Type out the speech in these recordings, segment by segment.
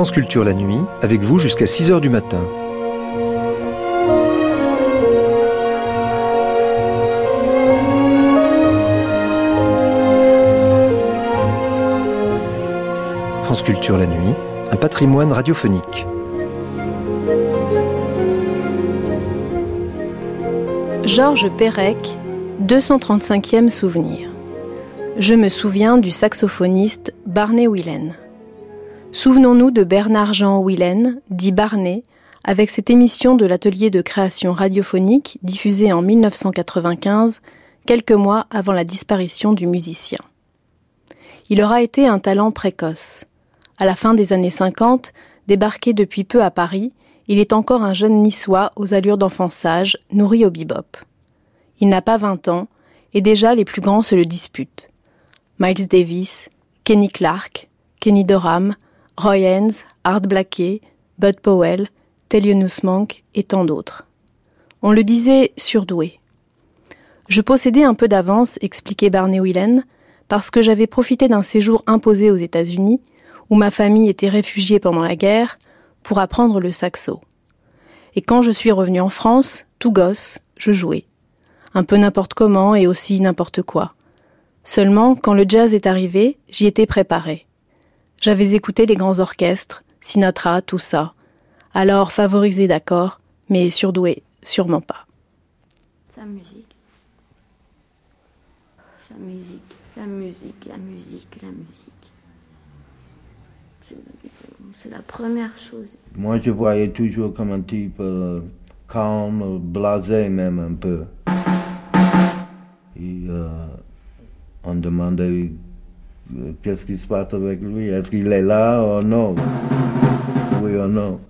France Culture la nuit, avec vous jusqu'à 6h du matin. France Culture la nuit, un patrimoine radiophonique. Georges Perec, 235e souvenir. Je me souviens du saxophoniste Barney Whelan. Souvenons-nous de Bernard-Jean Willen, dit Barnet, avec cette émission de l'atelier de création radiophonique diffusée en 1995, quelques mois avant la disparition du musicien. Il aura été un talent précoce. À la fin des années 50, débarqué depuis peu à Paris, il est encore un jeune niçois aux allures d'enfant sage, nourri au bebop. Il n'a pas 20 ans, et déjà les plus grands se le disputent. Miles Davis, Kenny Clark, Kenny Dorham, Roy Haynes, Art Blakey, Bud Powell, Thelonious Monk et tant d'autres. On le disait surdoué. Je possédais un peu d'avance, expliquait Barney Whelan, parce que j'avais profité d'un séjour imposé aux États-Unis, où ma famille était réfugiée pendant la guerre, pour apprendre le saxo. Et quand je suis revenu en France, tout gosse, je jouais. Un peu n'importe comment et aussi n'importe quoi. Seulement, quand le jazz est arrivé, j'y étais préparé. J'avais écouté les grands orchestres, Sinatra, tout ça. Alors favorisé, d'accord, mais surdoué, sûrement pas. Sa musique. Sa musique, la musique, la musique, la musique. C'est la première chose. Moi, je voyais toujours comme un type euh, calme, blasé même un peu. Et euh, on demandait qu'est-ce qui se passe avec lui Est-ce qu'il est là ou non Oui ou non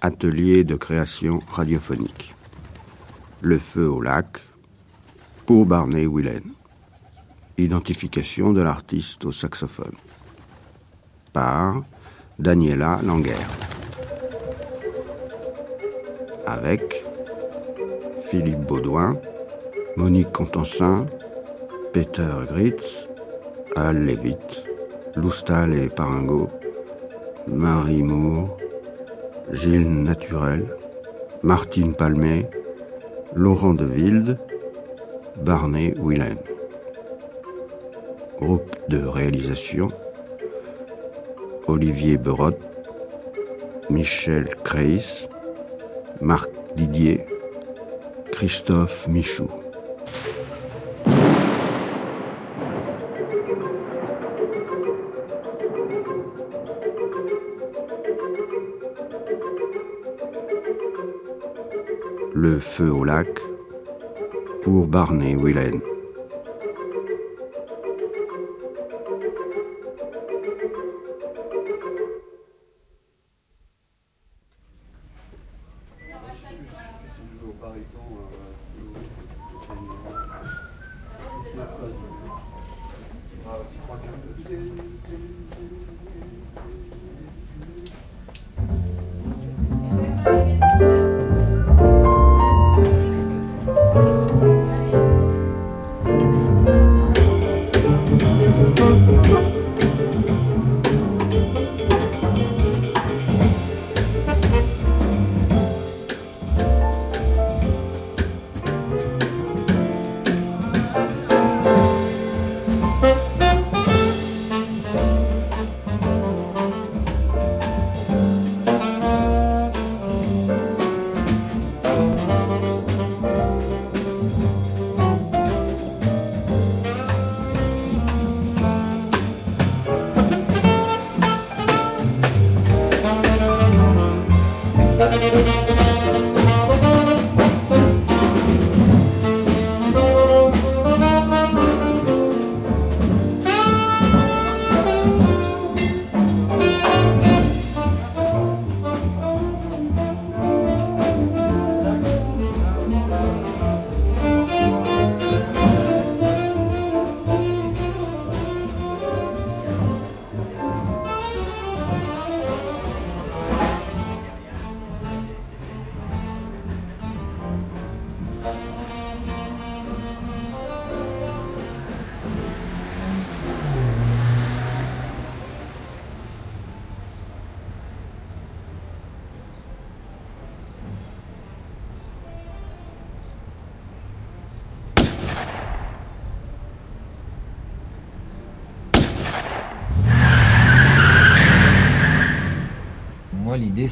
Atelier de création radiophonique. Le feu au lac, pour Barney Willen. Identification de l'artiste au saxophone. Par Daniela Langer. Avec Philippe Baudouin, Monique Contensin, Peter Gritz, Al Levitt, Loustal et Paringo, Marie Moore, Gilles Naturel, Martine Palmé, Laurent de Wilde, Barney Willen. Groupe de réalisation Olivier Berot, Michel Kreis, Marc Didier, Christophe Michou. Le feu au lac pour Barney Willen.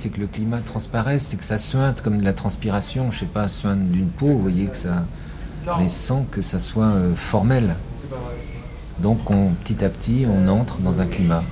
C'est que le climat transparaisse, c'est que ça suinte comme de la transpiration, je sais pas, suinte d'une peau, vous voyez que ça. Mais sans que ça soit euh, formel. Donc on, petit à petit, on entre dans un climat.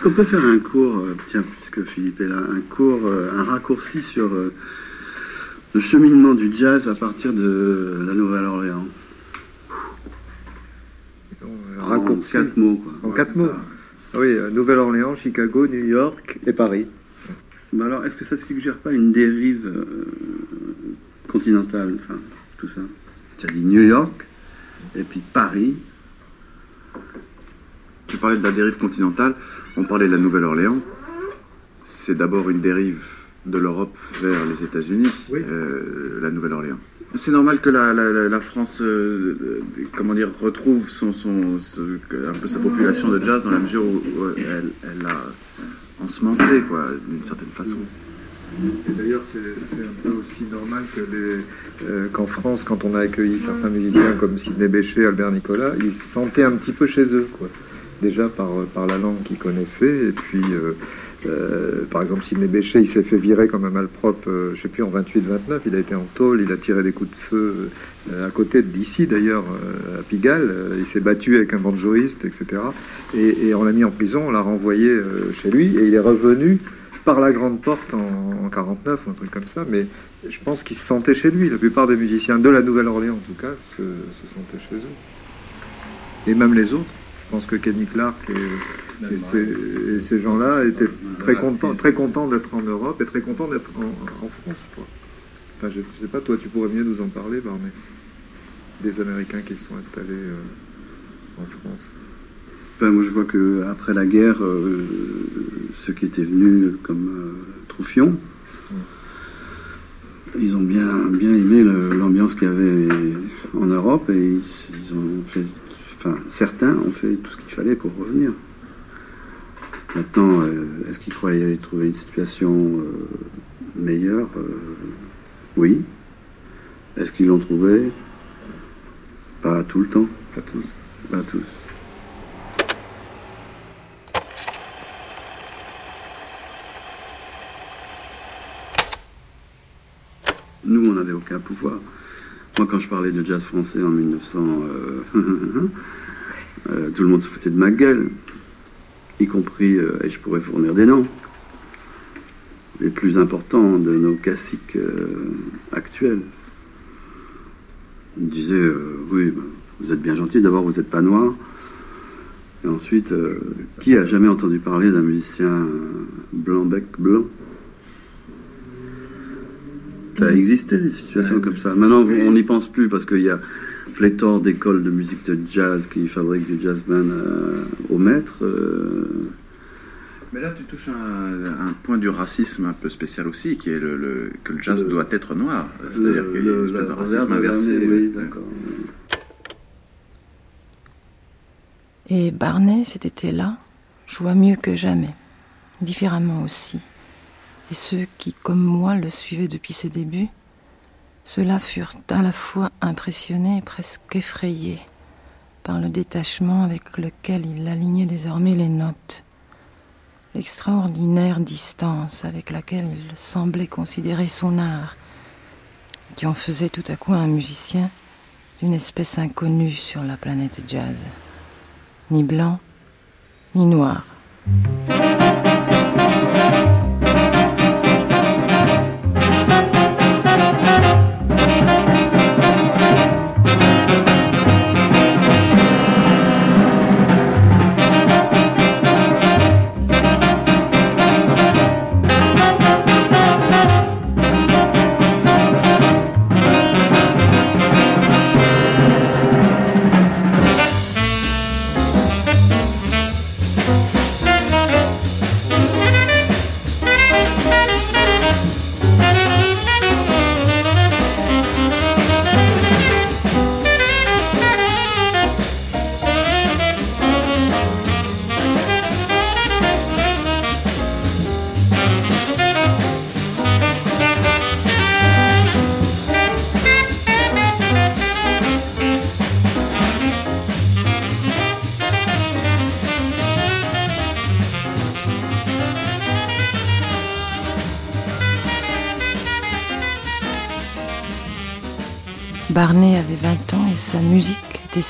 Est-ce qu'on peut faire un cours, euh, tiens, puisque Philippe est là, un cours, euh, un raccourci sur euh, le cheminement du jazz à partir de la Nouvelle-Orléans? En quatre mots, quoi. En quatre mots Oui, Nouvelle-Orléans, Chicago, New York et Paris. Mais alors, est-ce que ça ne suggère pas une dérive continentale, enfin, tout ça? Tu as dit New York, et puis Paris. Parlais de la dérive continentale. On parlait de la Nouvelle-Orléans. C'est d'abord une dérive de l'Europe vers les États-Unis, euh, la Nouvelle-Orléans. C'est normal que la, France, euh, euh, comment dire, retrouve son, son, un peu sa population de jazz dans la mesure où, elle, elle, a ensemencé, quoi, d'une certaine façon. Et d'ailleurs, c'est un peu aussi normal que qu'en France, quand on a accueilli certains musiciens comme Sidney Bechet, Albert Nicolas, ils se sentaient un petit peu chez eux, quoi déjà par, par la langue qu'il connaissait. Et puis, euh, euh, par exemple, Sidney Bechet, il s'est fait virer comme un malpropre, euh, je sais plus, en 28-29. Il a été en tôle, il a tiré des coups de feu à côté d'ici, d'ailleurs, à Pigalle. il s'est battu avec un banjoïste, etc. Et, on l'a mis en prison, on l'a renvoyé chez lui, et il est revenu par la grande porte en, 49 ou un truc comme ça, mais je pense qu'il se sentait chez lui. La plupart des musiciens de la Nouvelle-Orléans, en tout cas, se sentaient chez eux. Et même les autres. Je pense que Kenny Clark et, ces, ces gens-là étaient très contents, très contents d'être en Europe et très contents d'être en, France. Enfin, je, ne sais pas, toi, tu pourrais mieux nous en parler, Barney, des Américains qui se sont installés euh, en France. Ben, moi, je vois que après la guerre, euh, ceux qui étaient venus comme euh, Troufion, ils ont bien, bien aimé l'ambiance qu'il y avait en Europe et ils, ont fait, enfin, certains ont fait tout ce qu'il fallait pour revenir. Maintenant, euh, est-ce qu'ils croyaient trouver une situation euh, meilleure euh, Oui. Est-ce qu'ils l'ont trouvé? Pas tout le temps. Pas tous. Pas tous. Nous, on n'avait aucun pouvoir. Moi, quand je parlais de jazz français en 1900, euh, euh, tout le monde se foutait de ma gueule, y compris, euh, et je pourrais fournir des noms, les plus importants de nos classiques actuels. Ils me disaient, oui, bah, vous êtes bien gentil, d'abord vous n'êtes pas noir. Et ensuite, qui a jamais entendu parler d'un musicien blanc-bec blanc? Ça a existé des situations comme ça. Maintenant, on n'y pense plus parce qu'il y a pléthore d'écoles de musique de jazz qui fabriquent du jazzman euh, au maître. Euh. Mais là, tu touches un, un, point du racisme un peu spécial aussi, qui est le, que le jazz doit être noir. C'est-à-dire qu'il y a une espèce de racisme inversé. Oui, d'accord. Et Barney, c'était là, joua mieux que jamais, différemment aussi et ceux qui, comme moi, le suivaient depuis ses débuts, ceux-là furent à la fois impressionnés et presque effrayés par le détachement avec lequel il alignait désormais les notes, l'extraordinaire distance avec laquelle il semblait considérer son art, qui en faisait tout à coup un musicien d'une espèce inconnue sur la planète jazz, ni blanc, ni noir.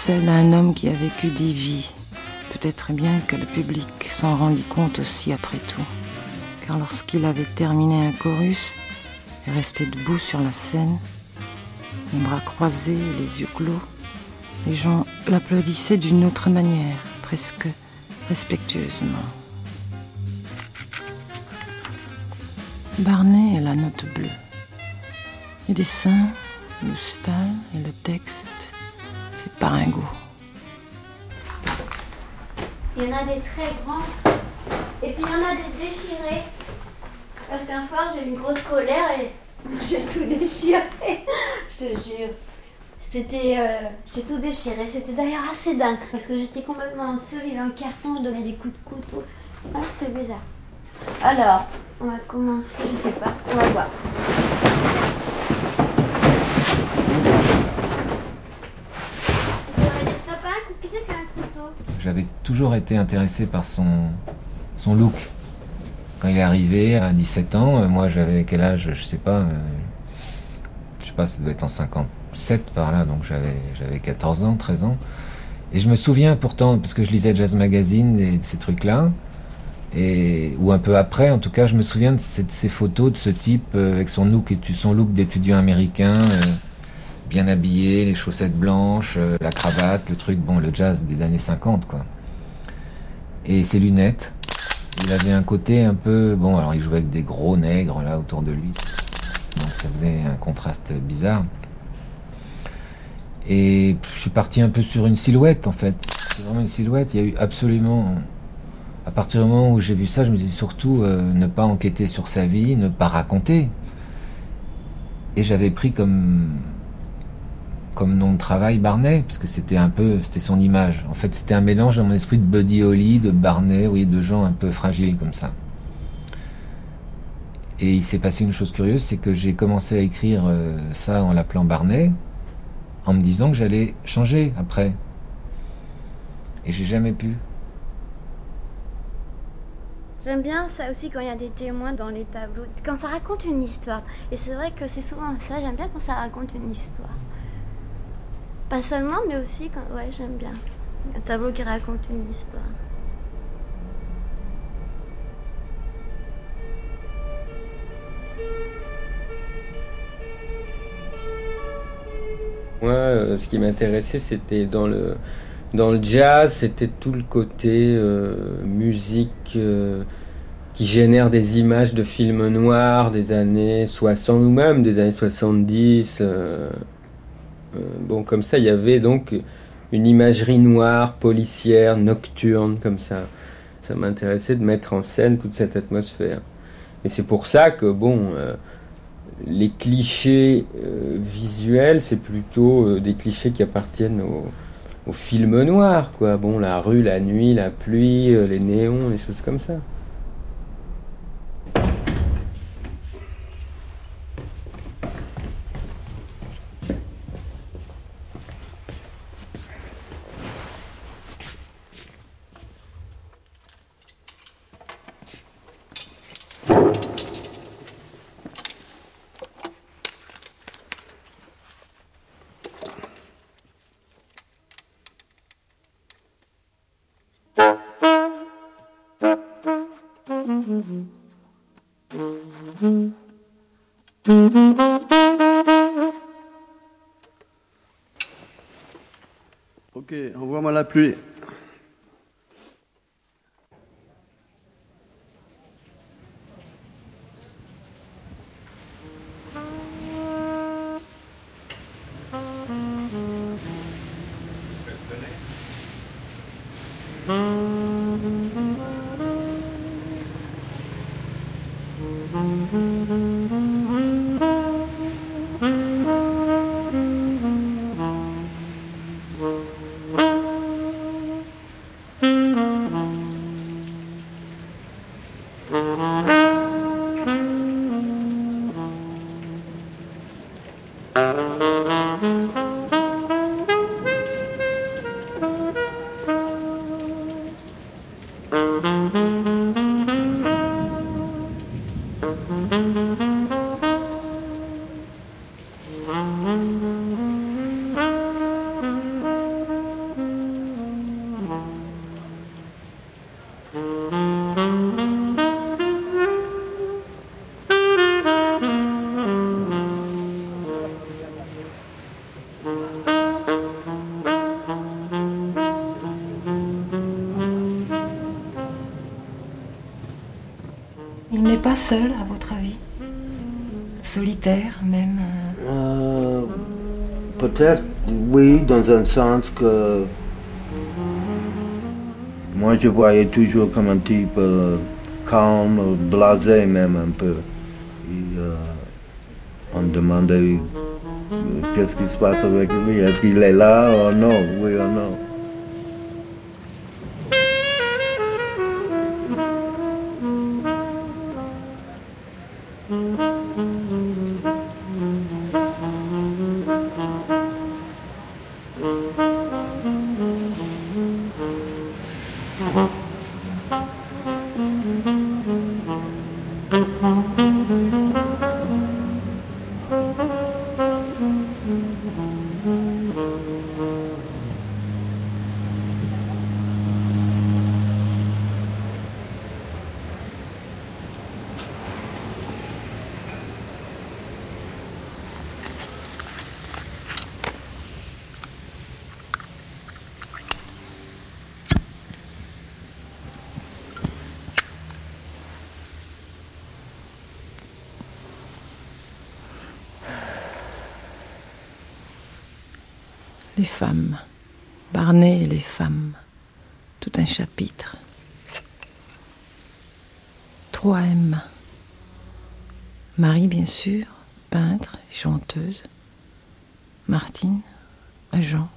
Celle d'un homme qui a vécu des vies. Peut-être bien que le public s'en rendit compte aussi après tout. Car lorsqu'il avait terminé un chorus et resté debout sur la scène, les bras croisés et les yeux clos, les gens l'applaudissaient d'une autre manière, presque respectueusement. Barney est la note bleue. Les dessins, le style et le texte, c'est pas un goût. Il y en a des très grands et puis il y en a des déchirés. Parce qu'un soir j'ai eu une grosse colère et j'ai tout déchiré. Je te jure. C'était. Euh, j'ai tout déchiré. C'était d'ailleurs assez dingue. Parce que j'étais complètement ensevelie dans le carton, je donnais des coups de couteau. Ah, c'était bizarre. Alors, on va commencer, je sais pas, on va voir. J'avais toujours été intéressé par son, son look. Quand il est arrivé à 17 ans, euh, moi j'avais quel âge Je sais pas. Euh, je sais pas, ça devait être en 57 par là, donc j'avais, j'avais 14 ans, 13 ans. Et je me souviens pourtant, parce que je lisais Jazz Magazine et ces trucs-là, ou un peu après, en tout cas, je me souviens de, ces, photos de ce type euh, avec son look, son look d'étudiant américain bien habillé, les chaussettes blanches, euh, la cravate, le truc, bon, le jazz des années 50, quoi. et ses lunettes. Il avait un côté un peu... Bon, alors il jouait avec des gros nègres là autour de lui. Donc ça faisait un contraste bizarre. Et je suis parti un peu sur une silhouette en fait. C'est vraiment une silhouette. Il y a eu absolument... À partir du moment où j'ai vu ça, je me dis surtout euh, ne pas enquêter sur sa vie, ne pas raconter. Et j'avais pris comme comme nom de travail Barnet, parce que c'était un peu, c'était son image. En fait, c'était un mélange dans mon esprit de Buddy Holly, de Barnet, oui, de gens un peu fragiles comme ça. Et il s'est passé une chose curieuse, c'est que j'ai commencé à écrire euh, ça en l'appelant Barnet, en me disant que j'allais changer après. Et j'ai jamais pu. J'aime bien ça aussi quand il y a des témoins dans les tableaux, quand ça raconte une histoire. Et c'est vrai que c'est souvent ça, j'aime bien quand ça raconte une histoire. Pas seulement, mais aussi quand. Ouais, j'aime bien. Un tableau qui raconte une histoire. Moi, euh, ce qui m'intéressait, c'était dans le, dans le jazz, c'était tout le côté euh, musique euh, qui génère des images de films noirs des années 60 ou même des années 70. Bon, comme ça, il y avait donc une imagerie noire, policière, nocturne, comme ça. Ça m'intéressait de mettre en scène toute cette atmosphère. Et c'est pour ça que, bon, les clichés euh, visuels, c'est plutôt euh, des clichés qui appartiennent au, au, film noir, quoi. Bon, la rue, la nuit, la pluie, euh, les néons, les choses comme ça. La pluie. Mm-hmm. Pas seul, à votre avis Solitaire, même euh, Peut-être, oui, dans un sens que. Moi, je voyais toujours comme un type euh, calme, blasé même un peu. Euh, on demandait qu'est-ce qui se passe avec lui, est-ce qu'il est là? Ou non, oui ou non. Les femmes. Barney et les femmes. Tout un chapitre. 3M. Marie, bien sûr, peintre et chanteuse. Martine, agent.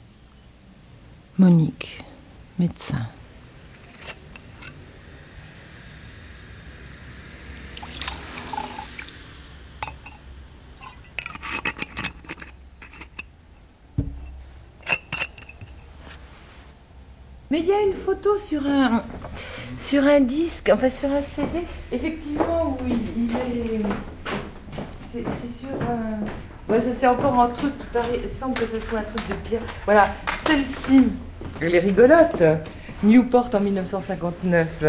Monique, médecin. Mais il y a une photo sur un, sur un disque, enfin sur un CD, effectivement, où il, est. C'est sur un. Ouais, c'est encore un truc, il semble que ce soit un truc de pierre. Voilà, celle-ci, elle est rigolote. Newport en 1959.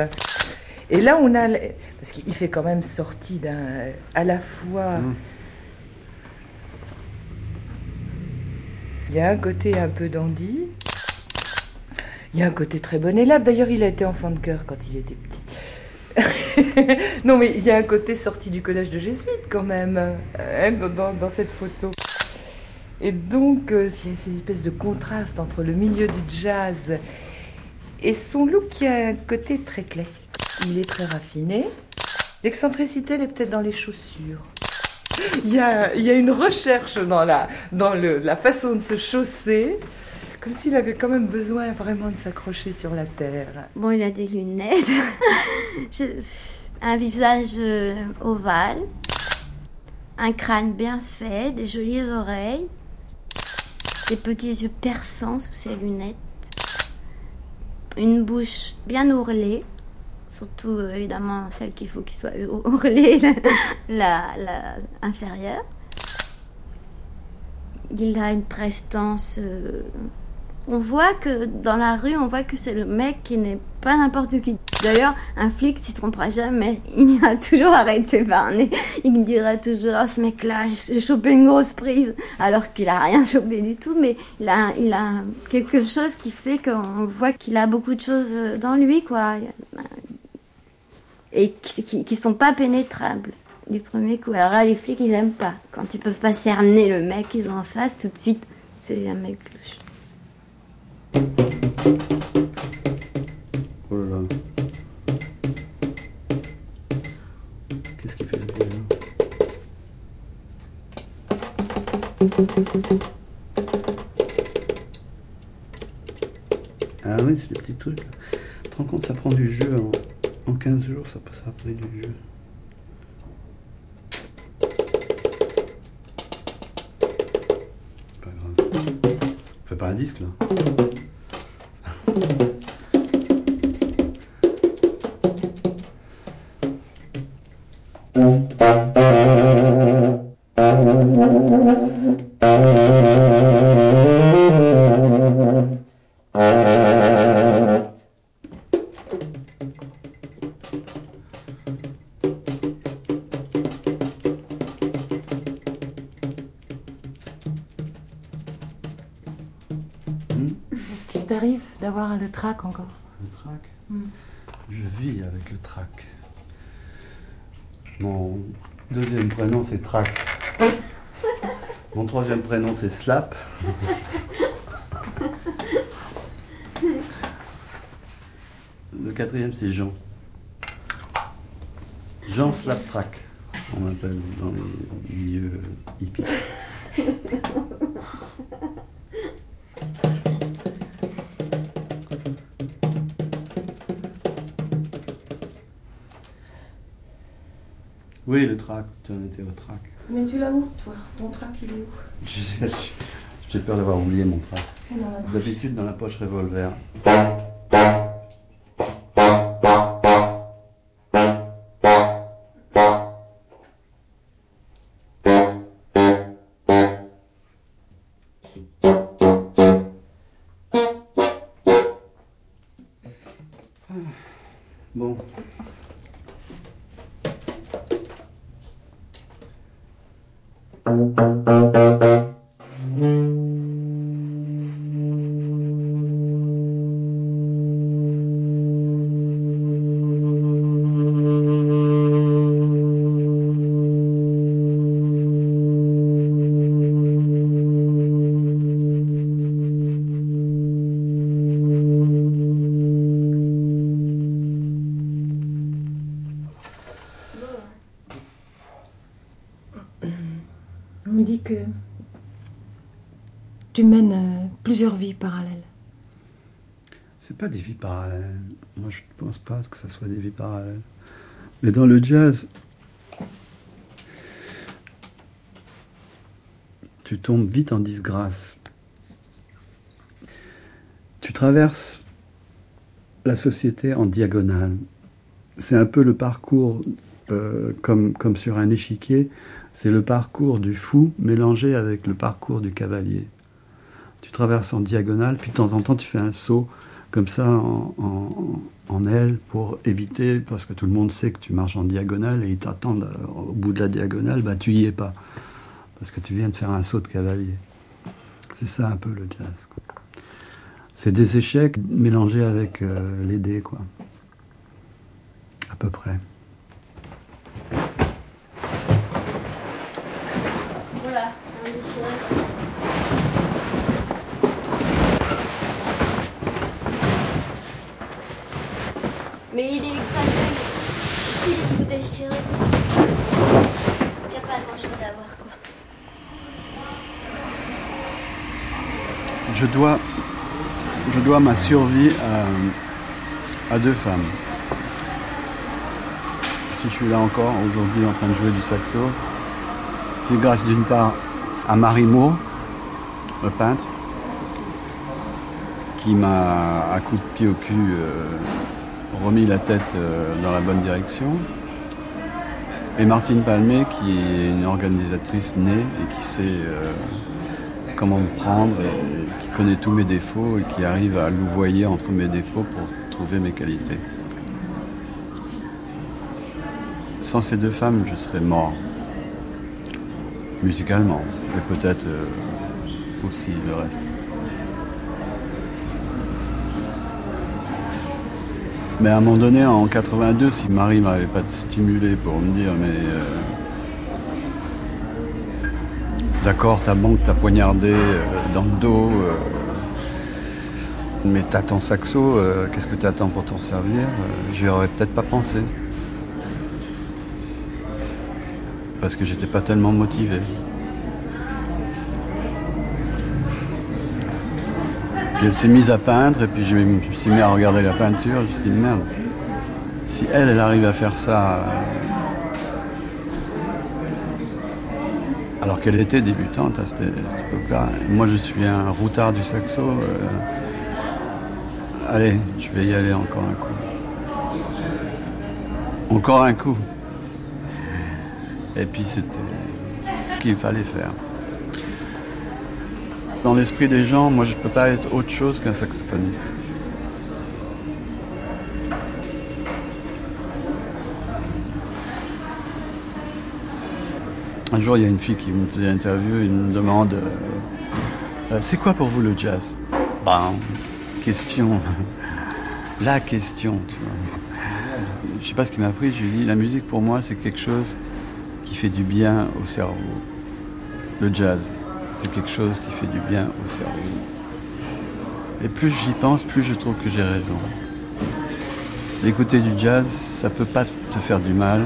Et là, on a. Parce qu'il fait quand même sortie d'un. à la fois. Mmh. Il y a un côté un peu dandy. Il y a un côté très bon élève. D'ailleurs, il a été enfant de cœur quand il était petit. non, mais il y a un côté sorti du collège de jésuites quand même, hein, dans, cette photo. Et donc, euh, il y a ces espèces de contrastes entre le milieu du jazz et son look qui a un côté très classique. Il est très raffiné. L'excentricité, elle est peut-être dans les chaussures. Il y a, une recherche dans, la façon de se chausser, comme s'il avait quand même besoin vraiment de s'accrocher sur la terre. Bon, il a des lunettes, Je- un visage euh, ovale, un crâne bien fait, des jolies oreilles, des petits yeux perçants sous ses lunettes, une bouche bien ourlée, surtout euh, évidemment celle qu'il faut qu'il soit ourlée, la, la inférieure. Il a une prestance. euh, on voit que dans la rue, on voit que c'est le mec qui n'est pas n'importe qui. D'ailleurs, un flic s'y trompera jamais. Il ira toujours arrêter Barney. Il dira toujours oh, ce mec-là, j'ai chopé une grosse prise. Alors qu'il a rien chopé du tout, mais il a, quelque chose qui fait qu'on voit qu'il a beaucoup de choses euh, dans lui, quoi. Et qui, qui, qui sont pas pénétrables du premier coup. Alors là, les flics, ils aiment pas. Quand ils peuvent pas cerner le mec qu'ils ont en face, tout de suite, c'est un mec louche. Oh là. Qu'est-ce qu'il fait là Ah oui, c'est le petit truc. Là. Tu te rends compte, ça prend du jeu en, en 15 jours, ça, ça a du jeu. Pas un disque là. C'est Trac. Mon troisième prénom c'est Slap. Le quatrième c'est Jean. Jean Slap Trac. On m'appelle dans les milieux hippies. Oui, le trac, tu en étais au trac. Mais tu l'as où, toi? Ton trac, il est où? J'ai peur d'avoir oublié mon trac. D'habitude dans la poche revolver. Pas des vies parallèles. Moi, je ne pense pas que ce soit des vies parallèles. Mais dans le jazz, tu tombes vite en disgrâce. Tu traverses la société en diagonale. C'est un peu le parcours, euh, comme, comme sur un échiquier, c'est le parcours du fou mélangé avec le parcours du cavalier. Tu traverses en diagonale, puis de temps en temps tu fais un saut comme ça en, en, aile pour éviter, parce que tout le monde sait que tu marches en diagonale et ils t'attendent euh, au bout de la diagonale, bah tu y es pas. Parce que tu viens de faire un saut de cavalier. C'est ça un peu le jazz. C'est des échecs mélangés avec euh, les dés, quoi. À peu près. Voilà, Mais il est écrasé, il est tout déchiré. Il n'y a pas grand chose à voir quoi. Je dois, je ma survie à, à deux femmes. Si je suis là encore aujourd'hui en train de jouer du saxo, c'est grâce d'une part à Marie Moore, le peintre, qui m'a à coup de pied au cul euh, remis la tête euh, dans la bonne direction. Et Martine Palmé, qui est une organisatrice née et qui sait euh, comment me prendre, connaît tous mes défauts et qui arrive à louvoyer entre mes défauts pour trouver mes qualités. Sans ces deux femmes, je serais mort. Musicalement, et peut-être euh, aussi le reste. Mais à un moment donné, en 82, si Marie m'avait pas stimulé pour me dire, mais euh, d'accord, ta banque t'a poignardé euh, dans le dos, euh, mais t'as ton saxo, euh, qu'est-ce que t'attends pour t'en servir J'y aurais peut-être pas pensé. Parce que j'étais pas tellement motivé. Elle s'est mise à peindre et puis je me suis mis à regarder la peinture. Je me suis dit merde, si elle, elle arrive à faire ça, euh, alors qu'elle était débutante à cette, époque-là, moi je suis un routard du saxo, euh, allez, je vais y aller encore un coup. Encore un coup. Et puis c'était ce qu'il fallait faire. Dans l'esprit des gens, moi je ne peux pas être autre chose qu'un saxophoniste. Un jour, il y a une fille qui me faisait interview, elle me demande euh, euh, C'est quoi pour vous le jazz? Ben, question. La question, tu vois. Je sais pas ce qui m'a appris, je lui ai dit La musique pour moi, c'est quelque chose qui fait du bien au cerveau. Le jazz, c'est quelque chose qui fait du bien au cerveau. Et plus j'y pense, plus je trouve que j'ai raison. D'écouter du jazz, ça peut pas te faire du mal,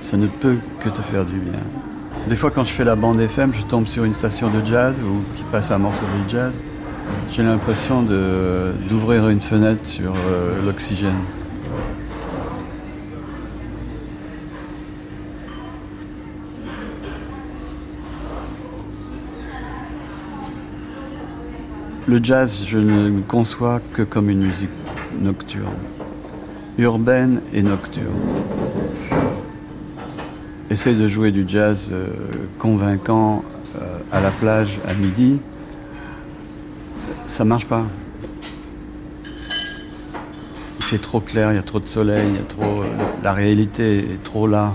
ça ne peut que te faire du bien. Des fois, quand je fais la bande FM, je tombe sur une station de jazz ou qui passe un morceau de jazz. J'ai l'impression d'ouvrir une fenêtre sur euh, l'oxygène. Le jazz, je ne le conçois que comme une musique nocturne, urbaine et nocturne. Essaye de jouer du jazz euh, convaincant euh, à la plage à midi, ça marche pas. Il fait trop clair, il y a trop de soleil, il y a trop, euh, la réalité est trop là.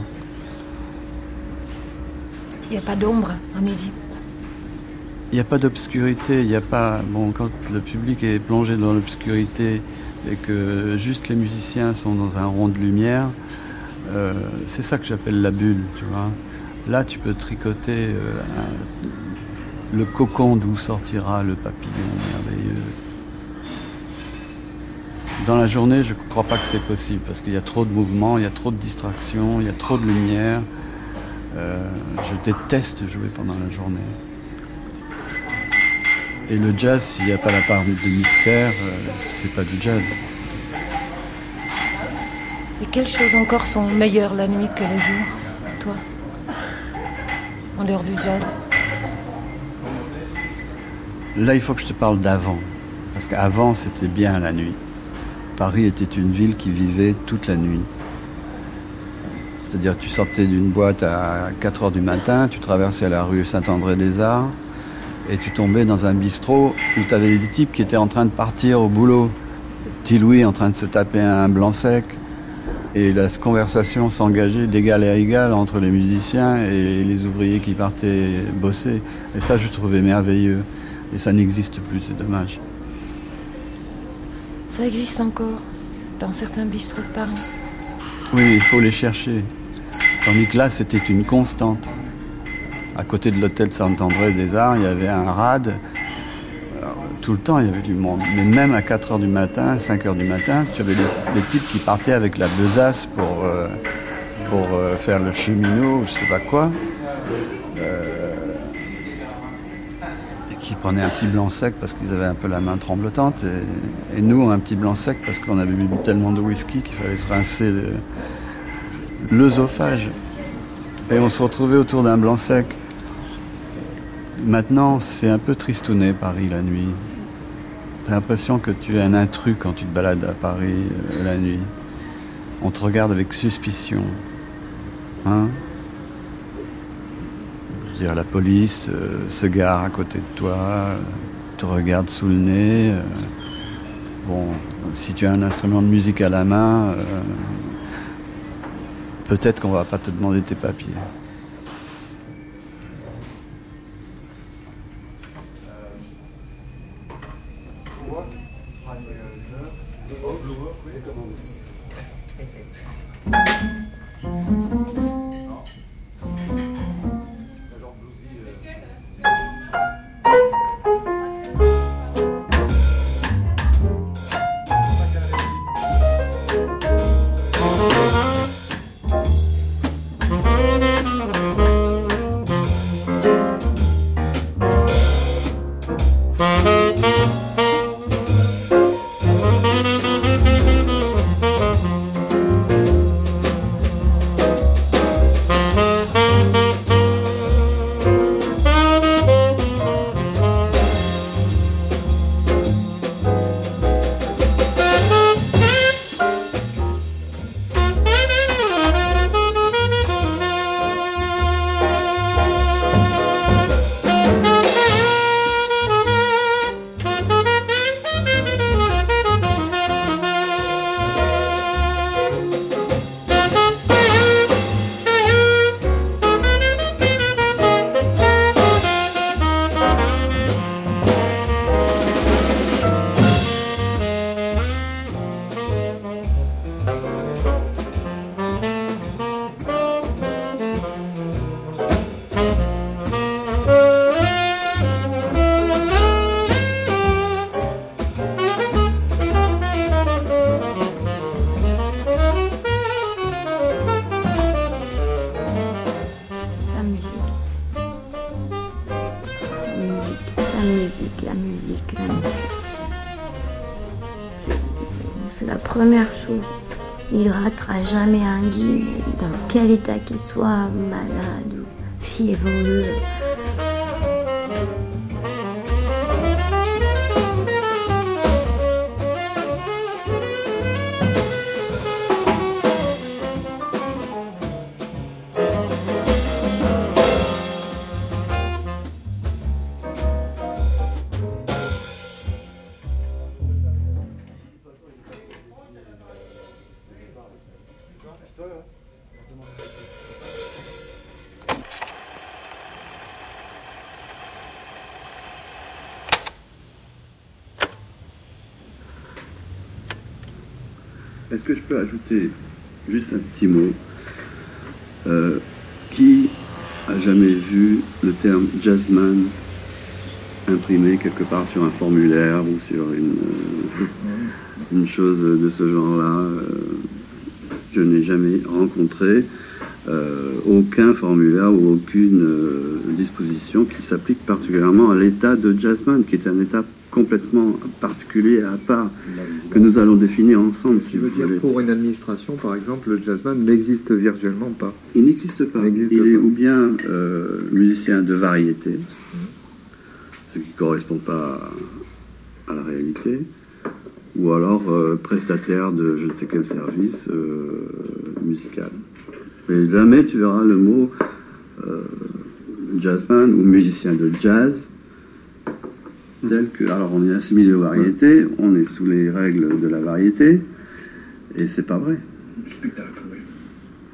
Il n'y a pas d'ombre à midi. Il n'y a pas d'obscurité, il n'y a pas. Bon, quand le public est plongé dans l'obscurité et que juste les musiciens sont dans un rond de lumière, euh, c'est ça que j'appelle la bulle, tu vois. Là, tu peux tricoter euh, le cocon d'où sortira le papillon merveilleux. Dans la journée, je ne crois pas que c'est possible parce qu'il y a trop de mouvements, il y a trop de distractions, il y a trop de lumière. Euh, je déteste jouer pendant la journée. Et le jazz, s'il n'y a pas la part de mystère, c'est pas du jazz. Quelles choses encore sont meilleures la nuit que le jour, toi En dehors du jazz? Là, il faut que je te parle d'avant. Parce qu'avant, c'était bien la nuit. Paris était une ville qui vivait toute la nuit. C'est-à-dire, tu sortais d'une boîte à 4 heures du matin, tu traversais la rue Saint-André-des-Arts, et tu tombais dans un bistrot où tu avais des types qui étaient en train de partir au boulot. Petit Louis en train de se taper un blanc sec. Et la conversation s'engageait d'égal à égal entre les musiciens et les ouvriers qui partaient bosser. Et ça, je trouvais merveilleux. Et ça n'existe plus, c'est dommage. Ça existe encore dans certains bistrots de Paris. Oui, il faut les chercher. Tandis que là, c'était une constante. À côté de l'hôtel Saint-André-des-Arts, il y avait un rad. Tout le temps, il y avait du monde. Mais même à 4 h du matin, 5 h du matin, tu avais les, types qui partaient avec la besace pour, euh, pour euh, faire le cheminot, je sais pas quoi. Euh, et qui prenaient un petit blanc sec parce qu'ils avaient un peu la main tremblotante. Et, nous, un petit blanc sec parce qu'on avait bu tellement de whisky qu'il fallait se rincer l'œsophage. Et on se retrouvait autour d'un blanc sec. Maintenant, c'est un peu tristouné Paris la nuit. T'as l'impression que tu es un intrus quand tu te balades à Paris euh, la nuit. On te regarde avec suspicion. Hein? Dire, la police euh, se gare à côté de toi, te regarde sous le nez. Euh. bon, si tu as un instrument de musique à la main, peut-être qu'on va pas te demander tes papiers. Jamais un guide, dans quel état qu'il soit, malade ou fiévreux. Je peux ajouter juste un petit mot euh, Qui a jamais vu le terme jazzman imprimé quelque part sur un formulaire ou sur une, euh, chose de ce genre-là euh, Je n'ai jamais rencontré. aucun formulaire ou aucune disposition qui s'applique particulièrement à l'état de jazzman, qui est un état complètement particulier à part, que nous allons définir ensemble. Si veut dire pour une administration, par exemple, le jazzman n'existe virtuellement pas. Il n'existe pas. Il, est ou bien euh, musicien de variété, ce qui ne correspond pas à, la réalité, ou alors euh, prestataire de je ne sais quel service euh, musical. Mais jamais tu verras le mot jazzman ou musicien de jazz tel que. Alors, on est assimilé aux variétés, on est sous les règles de la variété, et c'est pas vrai. Du spectacle, oui.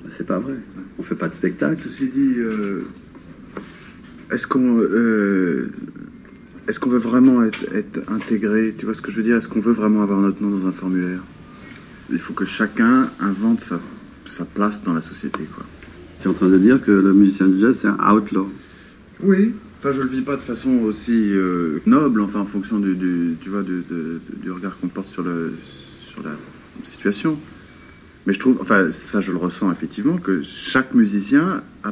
C'est pas vrai. On fait pas de spectacle. Ceci dit, euh, est-ce qu'on. Euh, est-ce qu'on veut vraiment être, intégré? Tu vois ce que je veux dire? Est-ce qu'on veut vraiment avoir notre nom dans un formulaire? Il faut que chacun invente sa, sa place dans la société, quoi. Tu es en train de dire que le musicien de jazz, c'est un outlaw Oui, Enfin, je le vis pas de façon aussi euh, noble, enfin, en fonction du, tu vois, du, du regard qu'on porte sur, le, sur la situation. Mais je trouve, enfin, ça, je le ressens effectivement, que chaque musicien a,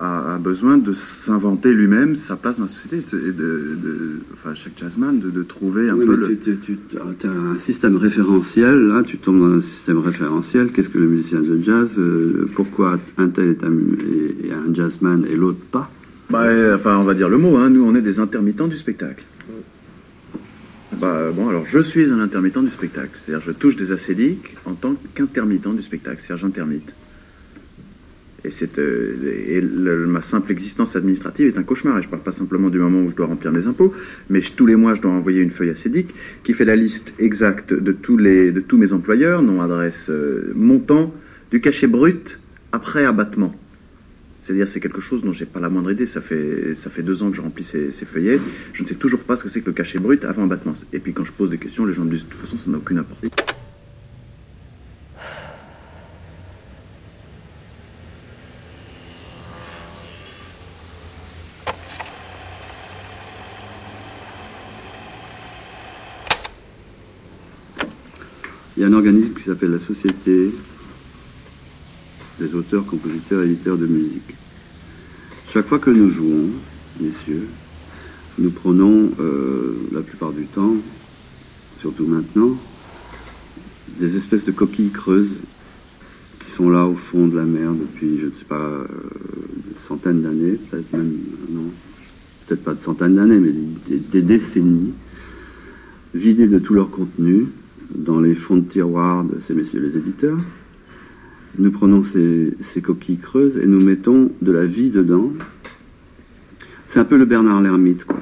a, besoin de s'inventer lui-même sa place dans la société, et de, enfin, chaque jazzman, de, trouver un peu le. Tu, tu as un système référentiel, là, tu tombes dans un système référentiel. Qu'est-ce que le musicien de jazz euh, Pourquoi un tel est un, est un jazzman et l'autre pas? Bah, enfin, on va dire le mot, hein. nous on est des intermittents du spectacle. Bah, bon, alors je suis un intermittent du spectacle, c'est-à-dire je touche des acédiques en tant qu'intermittent du spectacle, c'est-à-dire j'intermite. Et, c'est, euh, ma simple existence administrative est un cauchemar. Et je parle pas simplement du moment où je dois remplir mes impôts, mais tous les mois je dois envoyer une feuille acédique qui fait la liste exacte de tous, les, de tous mes employeurs, nom, adresse, euh, montant, du cachet brut après abattement. C'est-à-dire, c'est quelque chose dont j'ai pas la moindre idée. Ça fait, ça fait deux ans que je remplis ces, feuillets. Je ne sais toujours pas ce que c'est que le cachet brut avant abattement. Et puis, quand je pose des questions, les gens me disent de toute façon, ça n'a aucune importance. Il y a un organisme qui s'appelle la Société des auteurs, compositeurs, éditeurs de musique. Chaque fois que nous jouons, messieurs, nous prenons euh, la plupart du temps, surtout maintenant, des espèces de coquilles creuses qui sont là au fond de la mer depuis, je ne sais pas, euh, des centaines d'années, peut-être même, non, peut-être pas de centaines d'années, mais des, des, décennies, vidées de tout leur contenu dans les fonds de tiroirs de ces messieurs les éditeurs. Nous prenons ces, coquilles creuses et nous mettons de la vie dedans. C'est un peu le Bernard l'ermite, quoi.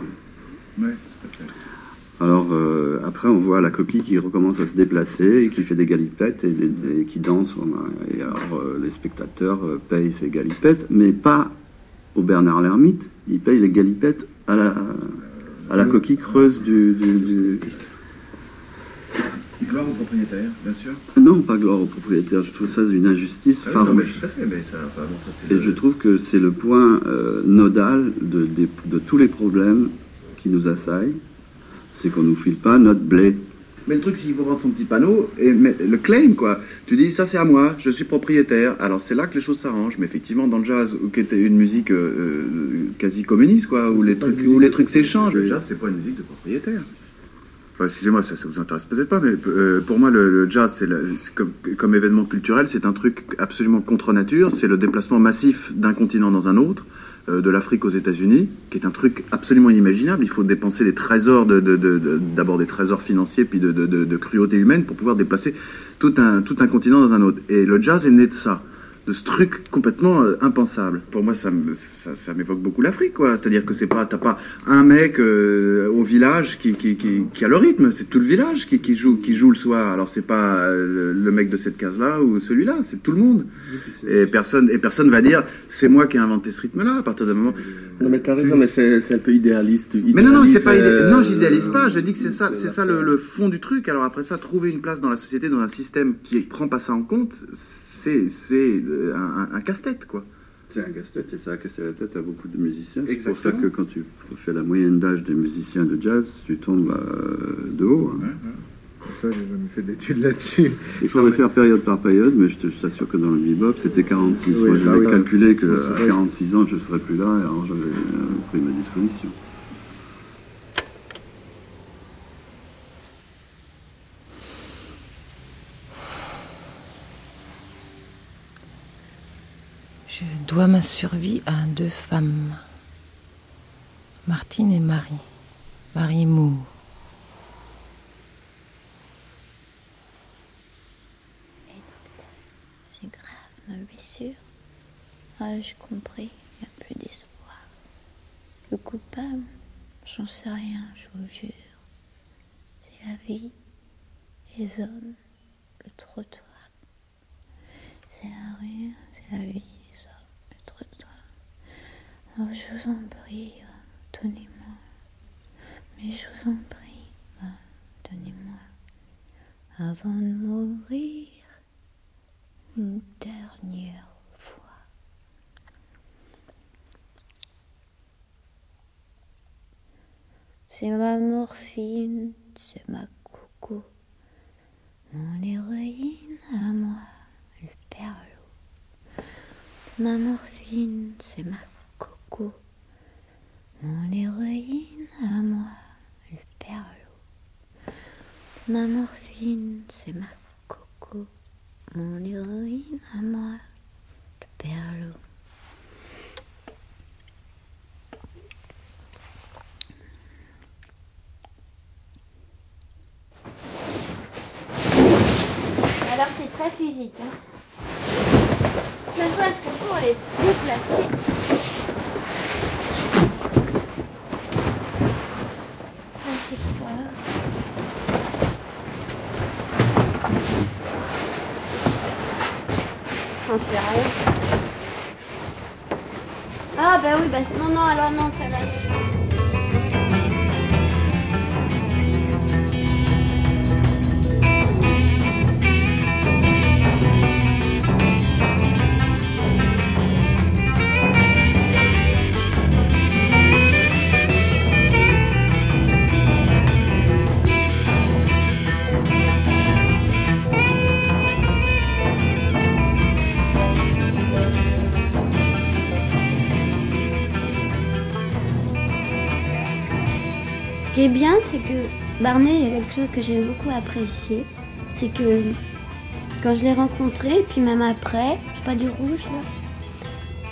Alors euh, après, on voit la coquille qui recommence à se déplacer et qui fait des galipettes et, qui danse. Et alors euh, les spectateurs euh, payent ces galipettes, mais pas au Bernard l'ermite. Ils payent les galipettes à la, à la coquille creuse du, du Gloire aux propriétaires, bien sûr. Non, pas gloire aux propriétaires. Je trouve ça une injustice ah farouche. Et je trouve que c'est le point euh, nodal de, de, tous les problèmes qui nous assaillent. C'est qu'on nous file pas notre blé. Mais le truc, c'est qu'il faut prendre son petit panneau et le claim, quoi. Tu dis, ça c'est à moi, je suis propriétaire. Alors c'est là que les choses s'arrangent. Mais effectivement, dans le jazz, qui était une musique euh, euh, quasi communiste, quoi, où les, trucs, où les trucs s'échangent. Le jazz, c'est pas une musique de propriétaire excusez-moi, ça, ça vous intéresse peut-être pas, mais euh, pour moi, le, jazz, c'est comme, comme, événement culturel, c'est un truc absolument contre nature. C'est le déplacement massif d'un continent dans un autre, euh, de l'Afrique aux États-Unis, qui est un truc absolument inimaginable. Il faut dépenser des trésors, d'abord de, de, des trésors financiers, puis de, cruauté humaine pour pouvoir déplacer tout un, tout un continent dans un autre. Et le jazz est né de ça de ce truc complètement euh, impensable. Pour moi, ça, ça, ça m'évoque beaucoup l'Afrique, quoi. C'est-à-dire que c'est pas, t'as pas un mec euh, au village qui, qui, qui, qui, a le rythme, c'est tout le village qui, qui, joue, qui joue le soir. Alors c'est pas euh, le mec de cette case-là ou celui-là, c'est tout le monde. Et personne, et personne va dire, c'est moi qui ai inventé ce rythme-là à partir d'un moment. Non mais t'as raison, mais c'est un peu idéaliste. mais non, non, c'est pas non, j'idéalise pas. Je dis que c'est ça, c'est ça le, le fond du truc. Alors après ça, trouver une place dans la société, dans un système qui prend pas ça en compte c'est euh, un, casse-tête, quoi. C'est un casse-tête et ça a cassé la tête à beaucoup de musiciens. C'est pour ça que quand tu fais la moyenne d'âge des musiciens de jazz, tu tombes euh, de haut. Hein. tout ça, j'ai jamais fait d'études là-dessus. Il faudrait faire période par période, mais je t'assure que dans le bebop, c'était 46. Oui, Moi, j'avais oui. calculé Ouais, qu'à c'est vrai. 46 ans, je ne serais plus là, et alors j'avais euh, pris ma disposition. Je dois ma survie à deux femmes, Martine et Marie, Marie Moore. C'est grave, ma blessure. Ah, j'ai compris, il n'y a plus d'espoir. Le coupable, j'en sais rien, je vous jure. C'est la vie, les hommes, le trottoir. C'est la rue, c'est la vie, les hommes, le trottoir. Je vous en prie, donnez-moi. Mais je vous en prie, donnez-moi. Avant de mourir, une dernière fois. C'est ma morphine, c'est ma coco, mon héroïne à moi, le perlo. Ma morphine, c'est ma mon héroïne à moi, le perlo. Ma morphine, c'est ma coco, mon héroïne à moi, le perlo. Alors c'est très physique. Hein. Serait-ce que pour les déplacer. Rien. Ah bah oui, bah non, non, alors non, celle-là. Qui bien, c'est que Barney, il y a quelque chose que j'ai beaucoup apprécié. C'est que quand je l'ai rencontré, puis même après, je sais pas du rouge là,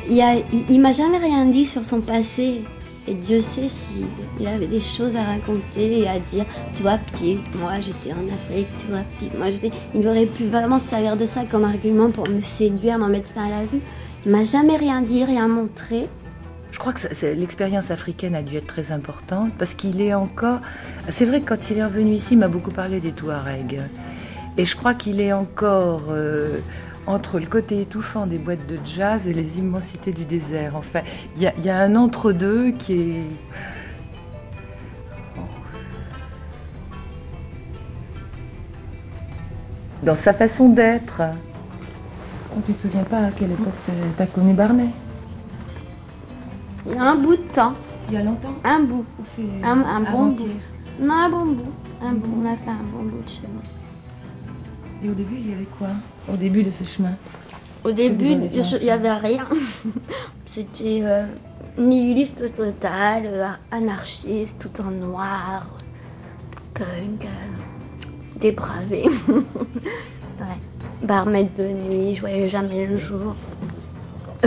il, a- il, il m'a jamais rien dit sur son passé. Et Dieu sait s'il il avait des choses à raconter et à dire. Tu vois, petite, moi j'étais en Afrique, tu vois, petite, moi j'étais. Il aurait pu vraiment se servir de ça comme argument pour me séduire, m'en mettre plein la vue. Il m'a jamais rien dit, rien montré. Je crois que l'expérience africaine a dû être très importante parce qu'il est encore. C'est vrai que quand il est revenu ici, il m'a beaucoup parlé des Touaregs. Et je crois qu'il est encore euh, entre le côté étouffant des boîtes de jazz et les immensités du désert. Enfin, il y a, un entre-deux qui est. Dans sa façon d'être. Oh, tu te souviens pas à quelle époque t'as connu Barnet Il y a un bout de temps. Il y a longtemps Un bout. Un, un bon bout. Non, un bon bout. Un bout. On a fait un bon bout de chemin. Et au début, il y avait quoi Au début de ce chemin? Au début, il n'y avait rien. C'était euh, nihiliste total, euh, anarchiste, tout en noir, punk, euh, dépravé. ouais. Barmaid de nuit, je voyais jamais le jour.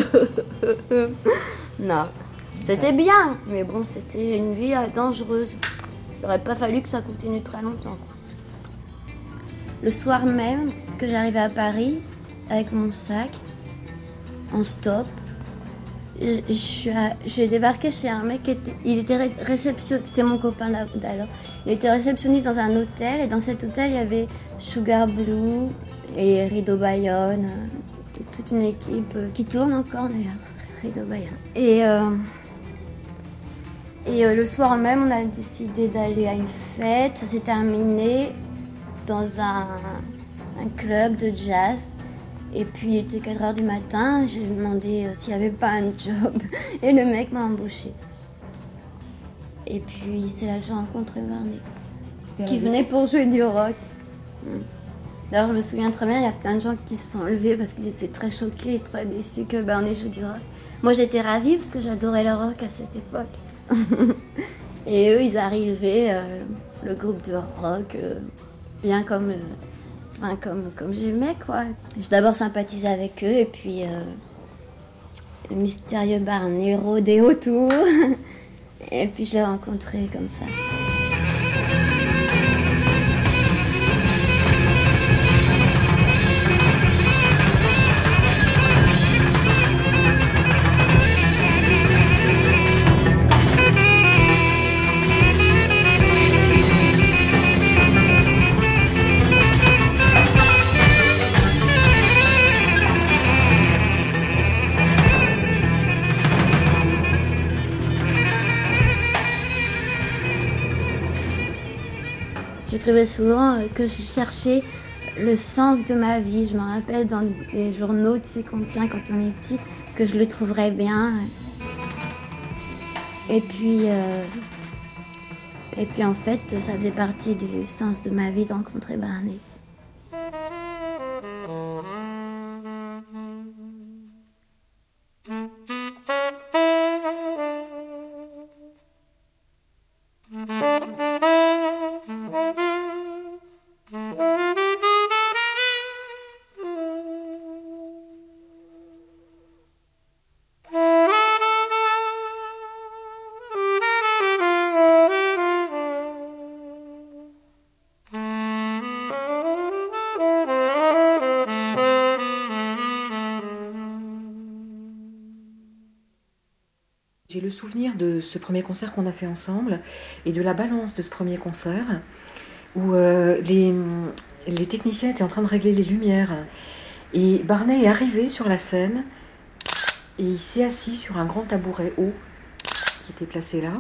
non, c'était bien, mais bon, c'était une vie euh, dangereuse. Il n'aurait pas fallu que ça continue très longtemps. Le soir même que j'arrivais à Paris, avec mon sac, en stop, j'ai débarqué chez un mec qui était, il était ré- réceptionniste, c'était mon copain d'a- d'alors. Il était réceptionniste dans un hôtel et dans cet hôtel il y avait Sugar Blue et Rideau Bayonne, euh, toute une équipe euh, qui tourne encore d'ailleurs, Rideau Bayonne. Et, euh, et euh, le soir même on a décidé d'aller à une fête, ça s'est terminé dans un, un club de jazz. Et puis il était 4 heures du matin, j'ai demandé euh, s'il n'y avait pas un job. Et le mec m'a embauché. Et puis c'est là que j'ai rencontré Barney. C'était Qui venait pour jouer du rock. D'ailleurs, je me souviens très bien, il y a plein de gens qui se sont levés parce qu'ils étaient très choqués et très déçus que Barney joue du rock. Moi, j'étais ravie parce que j'adorais le rock à cette époque. et eux, ils arrivaient, euh, le groupe de rock, euh, bien comme, euh, comme, comme j'aimais, quoi. J'ai d'abord sympathisé avec eux et puis le mystérieux Barney rôdait autour. et puis, je l'ai rencontré comme ça. J'écrivais souvent euh, que je cherchais le sens de ma vie. Je me rappelle dans les journaux, tu sais, qu'on tient quand on est petite, que je le trouverais bien. Et puis, euh, et puis en fait, ça faisait partie du sens de ma vie de rencontrer Barney. Souvenir de ce premier concert qu'on a fait ensemble et de la balance de ce premier concert où euh, les, techniciens étaient en train de régler les lumières. Et Barney est arrivé sur la scène et il s'est assis sur un grand tabouret haut qui était placé là.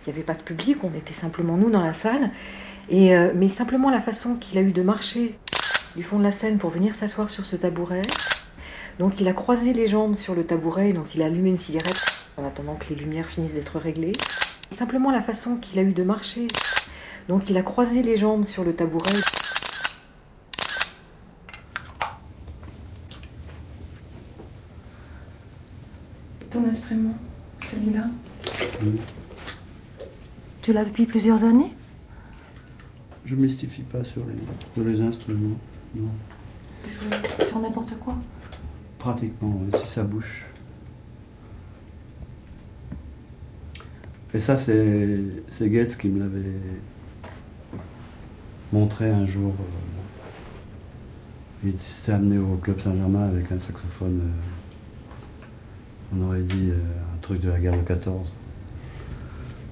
Il n'y avait pas de public, on était simplement nous dans la salle. Et, euh, mais simplement la façon qu'il a eu de marcher du fond de la scène pour venir s'asseoir sur ce tabouret. Donc il a croisé les jambes sur le tabouret, dont il a allumé une cigarette en attendant que les lumières finissent d'être réglées. Simplement la façon qu'il a eu de marcher. Donc il a croisé les jambes sur le tabouret. Ton instrument, celui-là Tu l'as depuis plusieurs années? Je mystifie pas sur les, sur les instruments. Non. Sur n'importe quoi? Pratiquement, oui, si ça bouge. Et ça, c'est Goetz qui me l'avait montré un jour. euh, Il s'était amené au Club Saint-Germain avec un saxophone, euh, on aurait dit euh, un truc de la guerre de 14,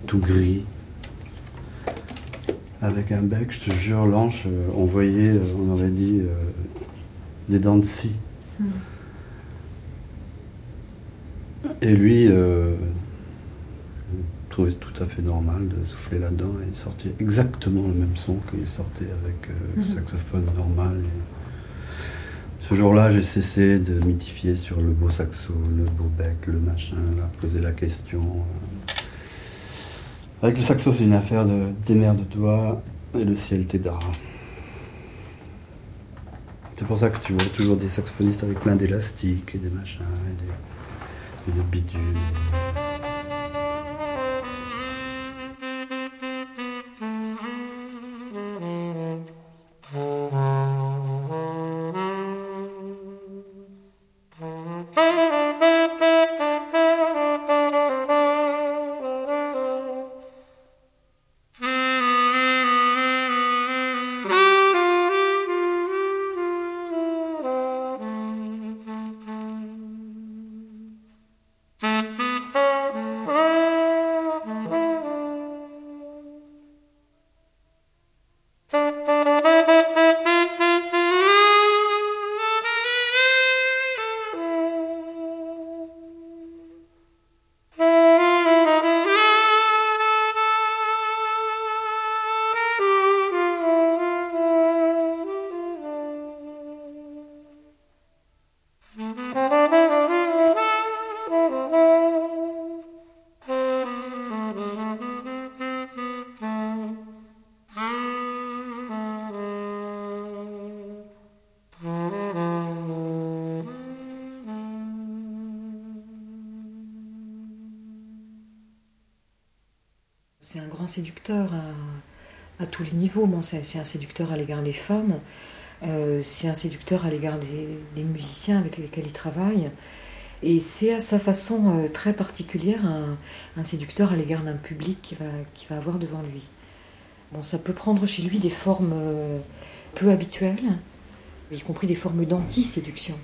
tout gris, avec un bec, je te jure, l'anche, euh, on voyait, on aurait dit, des dents de scie. Et lui, euh, trouvait tout à fait normal de souffler là-dedans et il sortait exactement le même son qu'il sortait avec euh, le Mhm. saxophone normal. Et ce jour-là, j'ai cessé de mythifier sur le beau saxo, le beau bec, le machin, à poser la question. Avec le saxo, c'est une affaire de démerde-toi et le ciel t'aidera. C'est pour ça que tu vois toujours des saxophonistes avec plein d'élastiques et des machins et des, et des bidules. C'est un séducteur à l'égard des femmes, euh, c'est un séducteur à l'égard des, musiciens avec lesquels il travaille. Et c'est à sa façon euh, très particulière un, séducteur à l'égard d'un public qui va avoir devant lui. Bon, ça peut prendre chez lui des formes euh, peu habituelles, y compris des formes d'anti-séduction.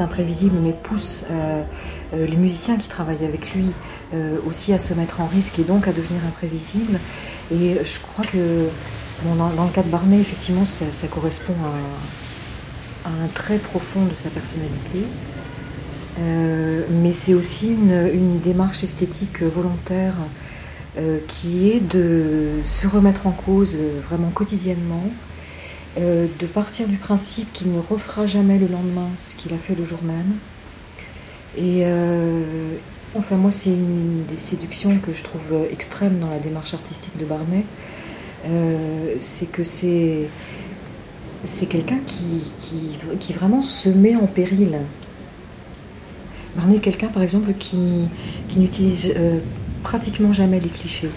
Imprévisible, mais pousse euh, euh, les musiciens qui travaillent avec lui euh, aussi à se mettre en risque et donc à devenir imprévisibles. Et je crois que dans, le cas de Barnet, effectivement, ça, correspond à, un trait profond de sa personnalité. mais c'est aussi une, démarche esthétique volontaire qui est de se remettre en cause vraiment quotidiennement, euh, de partir du principe qu'il ne refera jamais le lendemain ce qu'il a fait le jour même. Et euh, enfin, moi, c'est une des séductions que je trouve extrême dans la démarche artistique de Barnet. Euh, c'est que c'est quelqu'un qui, vraiment se met en péril. Barnet est quelqu'un, par exemple, qui n'utilise pratiquement jamais les clichés.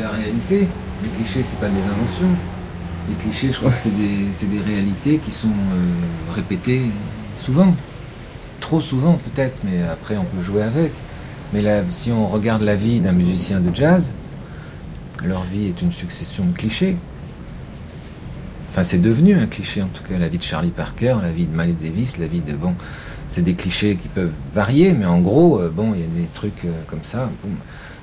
La réalité. Les clichés, c'est pas des inventions. Les clichés, je crois que c'est des, réalités qui sont euh, répétées souvent. Trop souvent, peut-être, mais après, on peut jouer avec. Mais si on regarde la vie d'un musicien de jazz, leur vie est une succession de clichés. Enfin, c'est devenu un cliché, en tout cas, la vie de Charlie Parker, la vie de Miles Davis, la vie de. Bon, c'est des clichés qui peuvent varier, mais en gros, euh, bon, il y a des trucs euh, comme ça.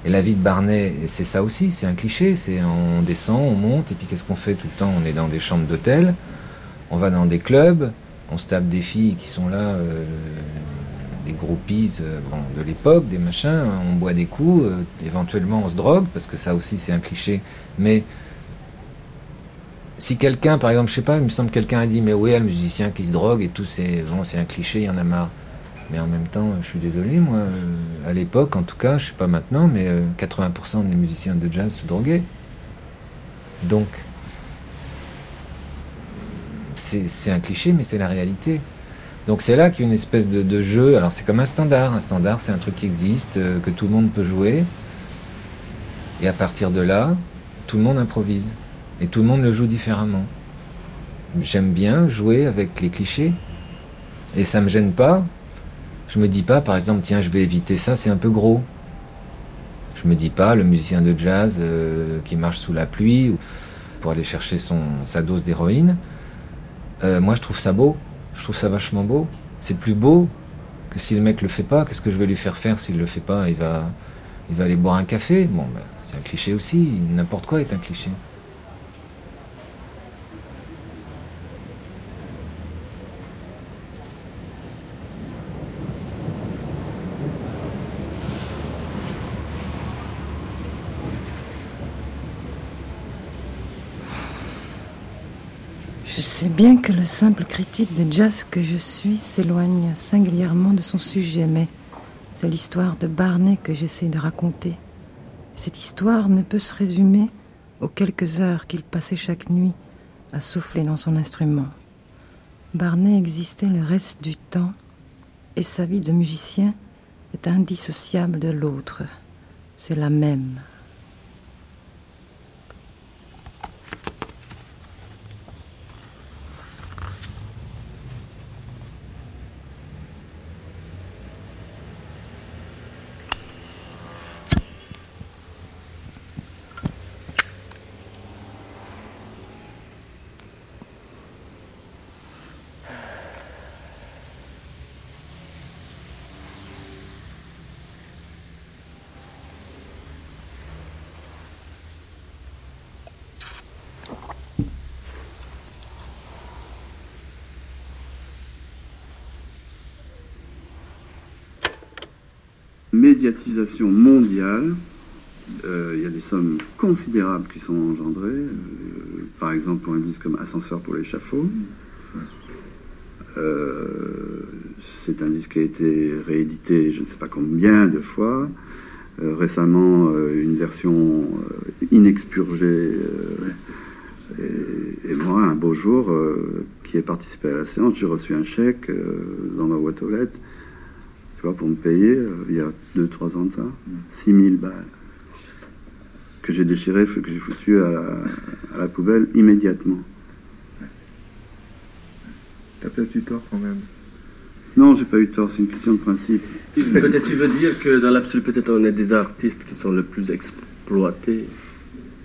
Et la vie de Barnet, c'est ça aussi, c'est un cliché, c'est on descend, on monte, et puis qu'est-ce qu'on fait tout le temps? On est dans des chambres d'hôtel, on va dans des clubs, on se tape des filles qui sont là, euh, des groupies euh, de l'époque, des machins, on boit des coups, euh, éventuellement on se drogue, parce que ça aussi c'est un cliché, mais si quelqu'un, par exemple, je sais pas, il me semble que quelqu'un a dit, mais oui, le musicien qui se drogue et tout, c'est c'est un cliché, il y en a marre. Mais en même temps, je suis désolé, moi, à l'époque, en tout cas, je sais pas maintenant, mais 80% euh, des musiciens de jazz se droguaient. Donc, c'est un cliché, mais c'est la réalité. Donc c'est là qu'il y a une espèce de, jeu. Alors c'est comme un standard. Un standard, c'est un truc qui existe, euh, que tout le monde peut jouer. Et à partir de là, tout le monde improvise. Et tout le monde le joue différemment. J'aime bien jouer avec les clichés. Et ça me gêne pas je me dis pas, par exemple, tiens, je vais éviter ça, c'est un peu gros. Je me dis pas, le musicien de jazz euh, qui marche sous la pluie pour aller chercher sa dose d'héroïne. Euh, moi, je trouve ça beau. Je trouve ça vachement beau. C'est plus beau que si le mec le fait pas. Qu'est-ce que je vais lui faire faire s'il le fait pas? Il va, il va aller boire un café? Bon, ben, c'est un cliché aussi. N'importe quoi est un cliché. Sais bien que le simple critique de jazz que je suis s'éloigne singulièrement de son sujet, mais c'est l'histoire de Barney que j'essaie de raconter. Cette histoire ne peut se résumer aux quelques heures qu'il passait chaque nuit à souffler dans son instrument. Barney existait le reste du temps et sa vie de musicien est indissociable de l'autre. C'est la même. Médiatisation mondiale. Euh, Il y a des sommes considérables qui sont engendrées. euh, par exemple, pour un disque comme Ascenseur pour l'échafaud. Euh, c'est un disque qui a été réédité je ne sais pas combien de fois. Euh, récemment, une version inexpurgée. et, et moi, un beau jour, qui ai participé à la séance, j'ai reçu un chèque dans ma boîte aux lettres tu vois, pour me payer, euh, il y a 2-3 ans de ça, 6000 balles. Que j'ai déchiré, que j'ai foutu à la, à la poubelle immédiatement. T'as peut-être eu tort quand même. Non, j'ai pas eu tort, c'est une question de principe. Peut-être tu veux dire que dans l'absolu, peut-être on est des artistes qui sont le plus exploités.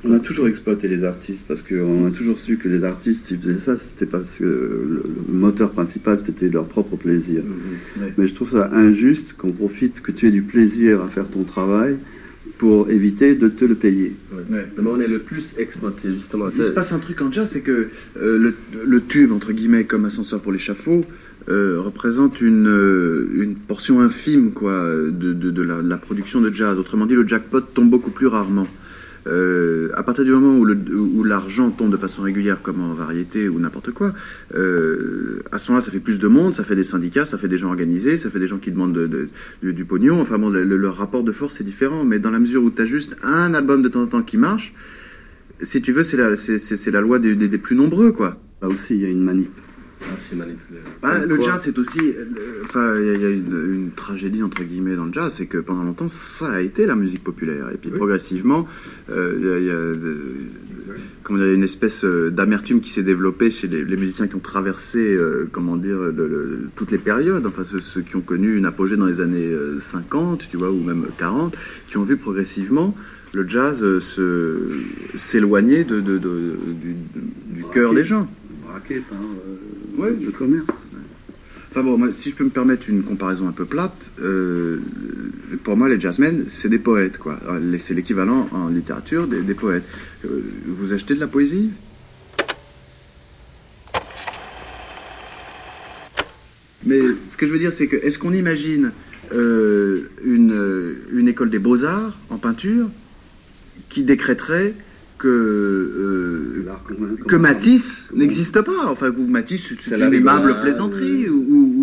On a toujours exploité les artistes parce qu'on a toujours su que les artistes, s'ils faisaient ça, c'était parce que le, le moteur principal, c'était leur propre plaisir. Mais je trouve ça injuste qu'on profite, que tu aies du plaisir à faire ton travail pour éviter de te le payer. Mais on est le plus exploité, justement. Il se passe un truc en jazz, c'est que euh, le, le tube, entre guillemets, comme ascenseur pour l'échafaud, euh, représente une, euh, une portion infime quoi, de, de, de la, de la production de jazz. Autrement dit, le jackpot tombe beaucoup plus rarement. Euh, à partir du moment où, l'argent tombe de façon régulière, comme en variété ou n'importe quoi, euh, à ce moment-là, ça fait plus de monde, ça fait des syndicats, ça fait des gens organisés, ça fait des gens qui demandent de, de- du, pognon. Enfin bon, le, rapport de force est différent, mais dans la mesure où tu as juste un album de temps en temps qui marche, si tu veux, c'est la, la loi des, des- plus nombreux, quoi. Là aussi, il y a une manip. C'est manipulé. Bah, le jazz, c'est aussi. euh, Enfin, il y a, y a une, une tragédie, entre guillemets, dans le jazz, c'est que pendant longtemps, ça a été la musique populaire. Et puis progressivement, euh, il y a, il y a, euh, comment dire, une espèce euh, d'amertume qui s'est développée chez les, les musiciens qui ont traversé, euh, comment dire, le- le- toutes les périodes. Enfin, ceux, ceux qui ont connu une apogée dans les années euh, 50, tu vois, ou même 40, qui ont vu progressivement le jazz euh, se s'éloigner de, de- de- du, du cœur des gens. Braqué par Ouais. le commerce. Enfin bon, si je peux me permettre une comparaison un peu plate, euh, pour moi, les jazzmen, c'est des poètes, quoi. Les- C'est l'équivalent en littérature des, poètes. Euh, vous achetez de la poésie? Mais ce que je veux dire, c'est que est-ce qu'on imagine euh, une, euh, une école des beaux-arts en peinture qui décréterait que, euh, que Matisse n'existe pas Enfin, ou Matisse, c'est la une aimable plaisanterie, ou,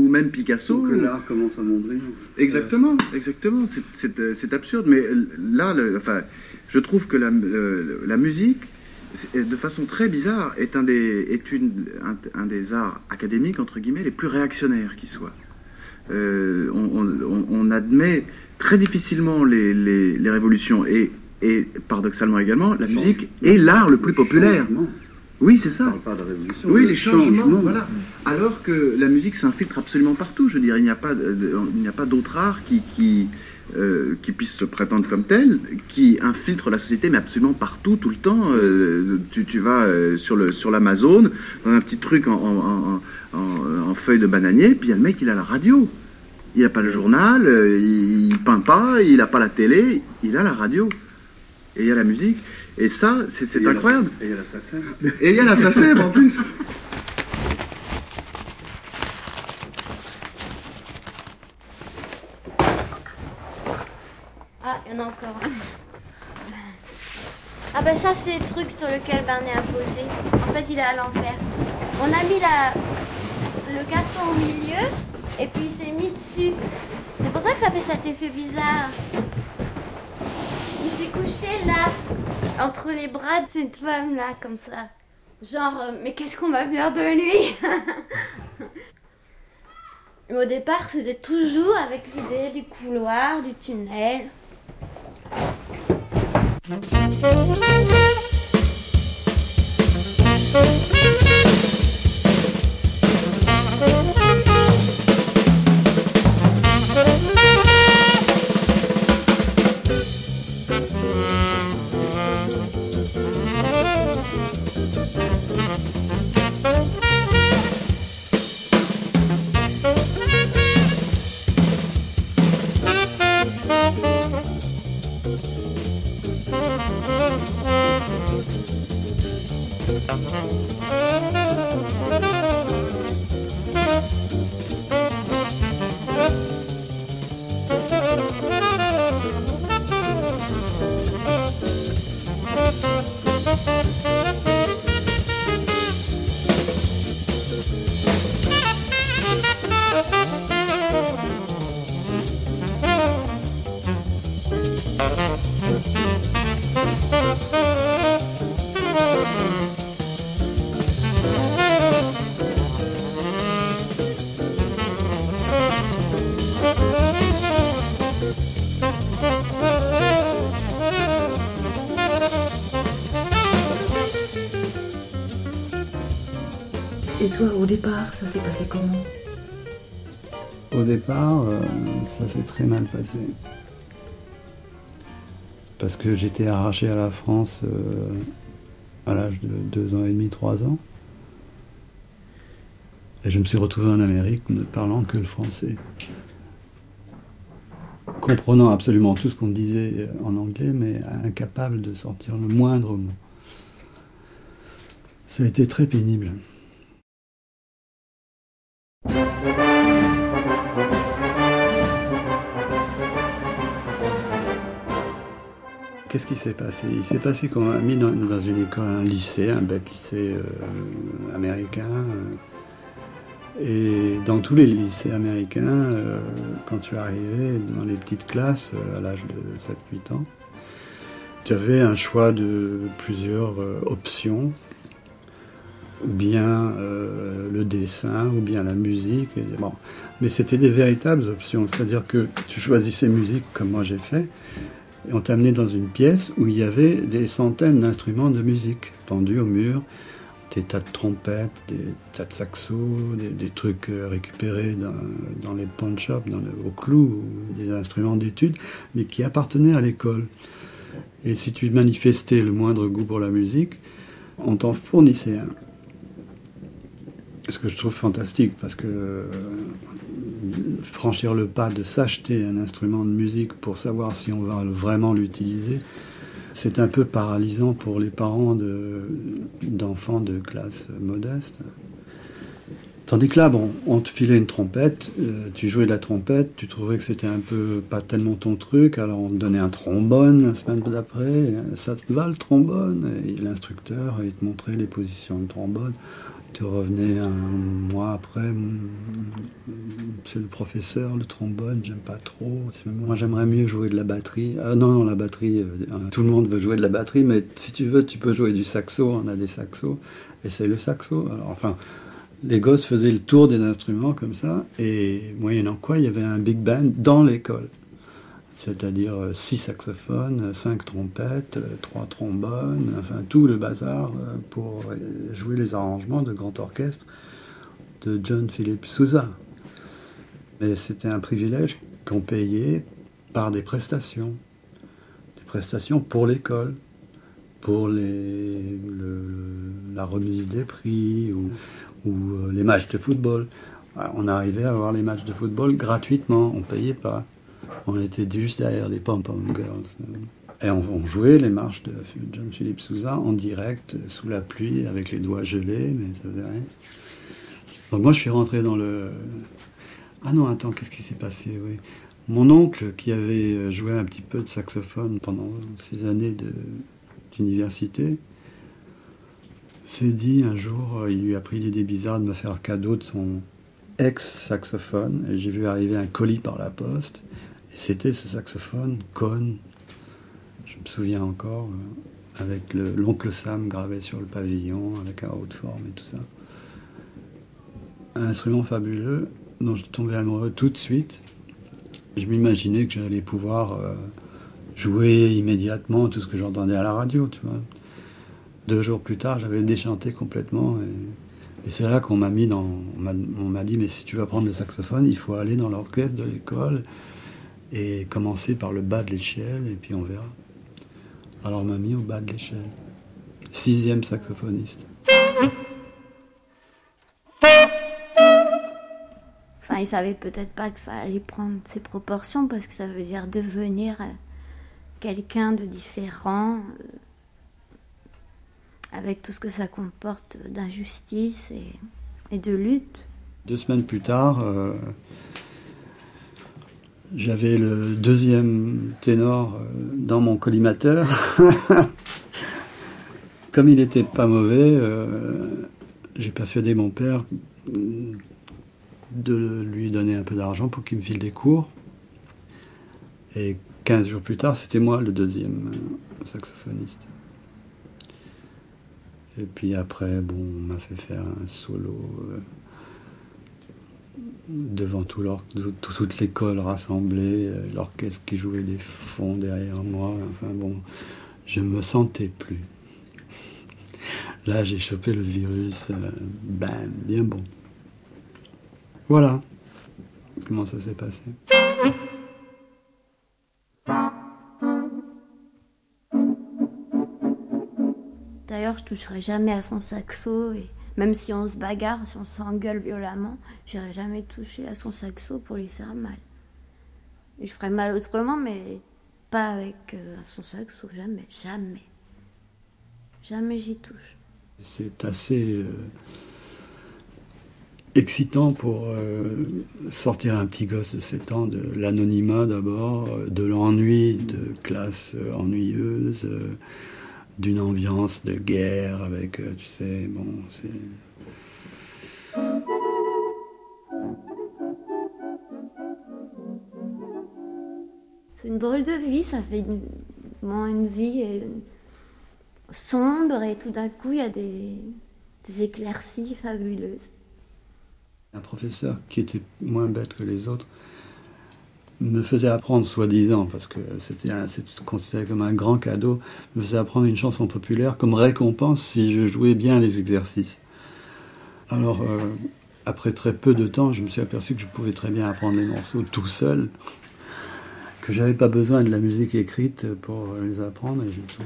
ou- même Picasso. que l'art commence à montrer. Exactement, exactement. C'est- C'est euh, c'est absurde, mais euh, là, le- enfin, je trouve que la, euh, la musique, de façon très bizarre, est un des, est une, un, un des arts académiques entre guillemets les plus réactionnaires qui soient. Euh, on, on- on admet très difficilement les, les- les révolutions et, et paradoxalement également, la musique est l'art le plus populaire. Oui, c'est ça. Pas de révolution. Oui, les changements, voilà. Alors que la musique s'infiltre absolument partout. Je veux dire, il n'y a pas, de- de- il n'y a pas d'autre art qui, qui, euh, qui puisse se prétendre comme tel, qui infiltre la société, mais absolument partout, tout le temps. Euh, tu, tu vas euh, sur le sur l'Amazon, dans un petit truc en, en, en, en- en feuille de bananier, puis il y a le mec, il a la radio. Il n'a pas le journal, il, il peint pas, il n'a pas la télé, il a la radio. Et il y a la musique. Et ça, c'est incroyable. Et il y a la SACEM. Et il y a la SACEM en plus. Ah, il y en a encore un. Ah ben ça c'est le truc sur lequel Barney a posé. En fait il est à l'envers. On a mis la... le carton au milieu et puis il s'est mis dessus. C'est pour ça que ça fait cet effet bizarre. S'est couché là, entre les bras de cette femme là, comme ça. Genre, euh, mais qu'est-ce qu'on va faire de lui? Au départ c'était toujours avec l'idée du couloir, du tunnel. Et toi, au départ, ça s'est passé comment Au départ, euh, ça s'est très mal passé. Parce que j'étais arraché à la France euh, à l'âge de 2 ans et demi, 3 ans. Et je me suis retrouvé en Amérique ne parlant que le français. Comprenant absolument tout ce qu'on disait euh, en anglais, mais incapable de sortir le moindre mot. Ça a été très pénible. Qu'est-ce qui s'est passé? Il s'est passé qu'on m'a mis dans, une école, un lycée, un bête lycée euh, américain. euh, et dans tous les lycées américains, euh, quand tu arrivais dans les petites classes à l'âge de 7-8 ans, tu avais un choix de plusieurs options, ou bien euh, le dessin, ou bien la musique. bon. Mais c'était des véritables options, c'est-à-dire que tu choisissais musique comme moi j'ai fait, et on t'amenait dans une pièce où il y avait des centaines d'instruments de musique pendus au mur, des tas de trompettes, des tas de saxos, des, des trucs euh, récupérés dans, dans les pawn shops, dans le, au clou, ou des instruments d'études, mais qui appartenaient à l'école. Et si tu manifestais le moindre goût pour la musique, on t'en fournissait un. Ce que je trouve fantastique, parce que franchir le pas de s'acheter un instrument de musique pour savoir si on va vraiment l'utiliser, c'est un peu paralysant pour les parents de- d'enfants de, classe modeste. Tandis que là, bon, on te filait une trompette, euh, tu jouais de la trompette, tu trouvais que c'était un peu pas tellement ton truc, alors on te donnait un trombone la semaine d'après, ça te va le trombone Et l'instructeur, il te montrait les positions de trombone. Tu revenais un mois après, Mm, monsieur le professeur, le trombone, j'aime pas trop. C'est- Moi, j'aimerais mieux jouer de la batterie. Ah non, non, la batterie, euh, euh, tout le monde veut jouer de la batterie, mais si tu veux, tu peux jouer du saxo, on a des saxos, essaye le saxo. Alors, enfin, les gosses faisaient le tour des instruments comme ça, et moyennant quoi, il y avait un big band dans l'école. C'est-à-dire euh, six saxophones, euh, cinq trompettes, euh, trois trombones, enfin tout le bazar euh, pour euh, jouer les arrangements de grand orchestre de John Philip Sousa. Mais c'était un privilège qu'on payait par des prestations. Des prestations pour l'école, pour la remise des prix ou, ou, euh, les matchs de football. On arrivait à voir les matchs de football gratuitement, on payait pas. On était juste derrière les pom-pom girls. Et on, jouait les marches de John Philippe Souza en direct, sous la pluie, avec les doigts gelés, mais ça faisait rien. Donc moi, je suis rentré dans le... Ah non, attends, qu'est-ce qui s'est passé oui. Mon oncle, qui avait joué un petit peu de saxophone pendant ses années d'université, s'est dit un jour, il lui a pris l'idée bizarre de me faire cadeau de son ex-saxophone, et j'ai vu arriver un colis par la poste, et c'était ce saxophone, Cohn, je me souviens encore, euh, avec l'oncle Sam gravé sur le pavillon, avec un haute forme et tout ça. Un instrument fabuleux dont je tombais amoureux tout de suite. Je m'imaginais que j'allais pouvoir euh, jouer immédiatement tout ce que j'entendais à la radio. Deux jours plus tard, j'avais déchanté complètement. Et, c'est là qu'on m'a mis dans. On m'a dit, mais si tu veux apprendre le saxophone, il faut aller dans l'orchestre de l'école et commencer par le bas de l'échelle, et puis on verra. Alors on m'a mis au bas de l'échelle. Sixième saxophoniste. Enfin, il savait peut-être pas que ça allait prendre ses proportions parce que ça veut dire devenir euh, quelqu'un de différent, euh, avec tout ce que ça comporte d'injustice et, de lutte. Deux semaines plus tard, euh, j'avais le deuxième ténor euh, dans mon collimateur. Comme il n'était pas mauvais, euh, j'ai persuadé mon père de lui donner un peu d'argent pour qu'il me file des cours. Et 15 jours plus tard, c'était moi le deuxième saxophoniste. Et puis après, bon, on m'a fait faire un solo euh, devant tout toute l'école rassemblée, euh, l'orchestre qui jouait des fonds derrière moi. Enfin bon, je me sentais plus. Là, j'ai chopé le virus, euh, bam, bien bon. Voilà comment ça s'est passé. D'ailleurs, je toucherai jamais à son saxo, même si on se bagarre, si on s'engueule violemment, j'irai jamais toucher à son saxo pour lui faire mal. Je ferai mal autrement, mais pas avec euh, son saxo, jamais, jamais. Jamais j'y touche. C'est assez euh, excitant pour euh, sortir un petit gosse de 7 ans de l'anonymat d'abord, de l'ennui de classe ennuyeuse d'une ambiance de guerre avec, euh, tu sais, bon, c'est... C'est une drôle de vie, ça fait une, une vie euh, sombre et tout d'un coup il y a des, des éclaircies fabuleuses. Un professeur qui était moins bête que les autres me faisait apprendre, soi-disant, parce que c'était considéré comme un grand cadeau, me faisait apprendre une chanson populaire comme récompense si je jouais bien les exercices. Alors, euh, après très peu de temps, je me suis aperçu que je pouvais très bien apprendre les morceaux tout seul, que j'avais pas besoin de la musique écrite pour les apprendre.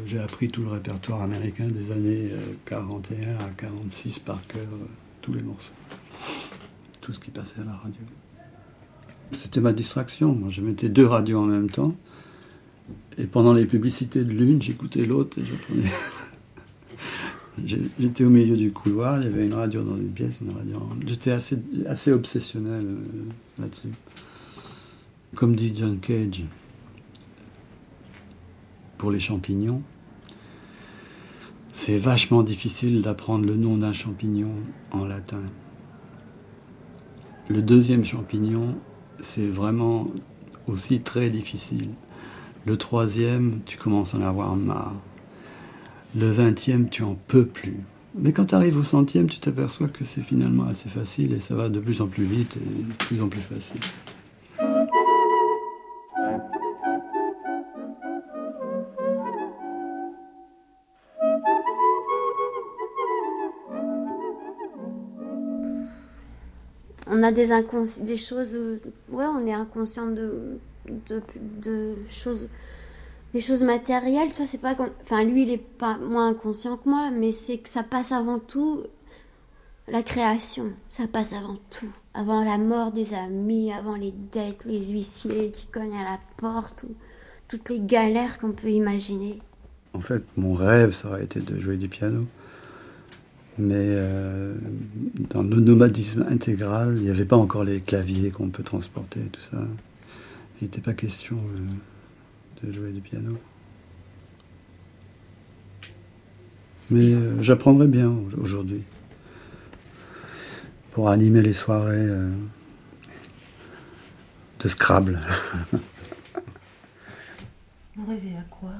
J'ai appris tout le répertoire américain des années 41 euh, à 46 par cœur, euh, tous les morceaux, tout ce qui passait à la radio. C'était ma distraction. Moi, je mettais deux radios en même temps. Et pendant les publicités de l'une, j'écoutais l'autre et prenais. J'étais au milieu du couloir, il y avait une radio dans une pièce, une radio. J'étais assez, assez obsessionnel euh, là-dessus. Comme dit John Cage, pour les champignons, c'est vachement difficile d'apprendre le nom d'un champignon en latin. Le deuxième champignon, c'est vraiment aussi très difficile. Le troisième, tu commences à en avoir marre. Le vingtième, tu en peux plus. Mais quand tu arrives au centième, tu t'aperçois que c'est finalement assez facile et ça va de plus en plus vite et de plus en plus facile. On a des des choses, ouais, on est inconscient de, de, choses, des choses matérielles. Tu vois, c'est pas, enfin, lui, il est pas moins inconscient que moi, mais c'est que ça passe avant tout la création. Ça passe avant tout. avant la mort des amis, avant les dettes, les huissiers qui cognent à la porte, ou toutes les galères qu'on peut imaginer. En fait, mon rêve, ça aurait été de jouer du piano. Mais euh, dans le nomadisme intégral, il n'y avait pas encore les claviers qu'on peut transporter, tout ça. Il n'était pas question euh, de jouer du piano. Mais euh, j'apprendrai bien aujourd'hui pour animer les soirées de Scrabble. Vous rêvez à quoi?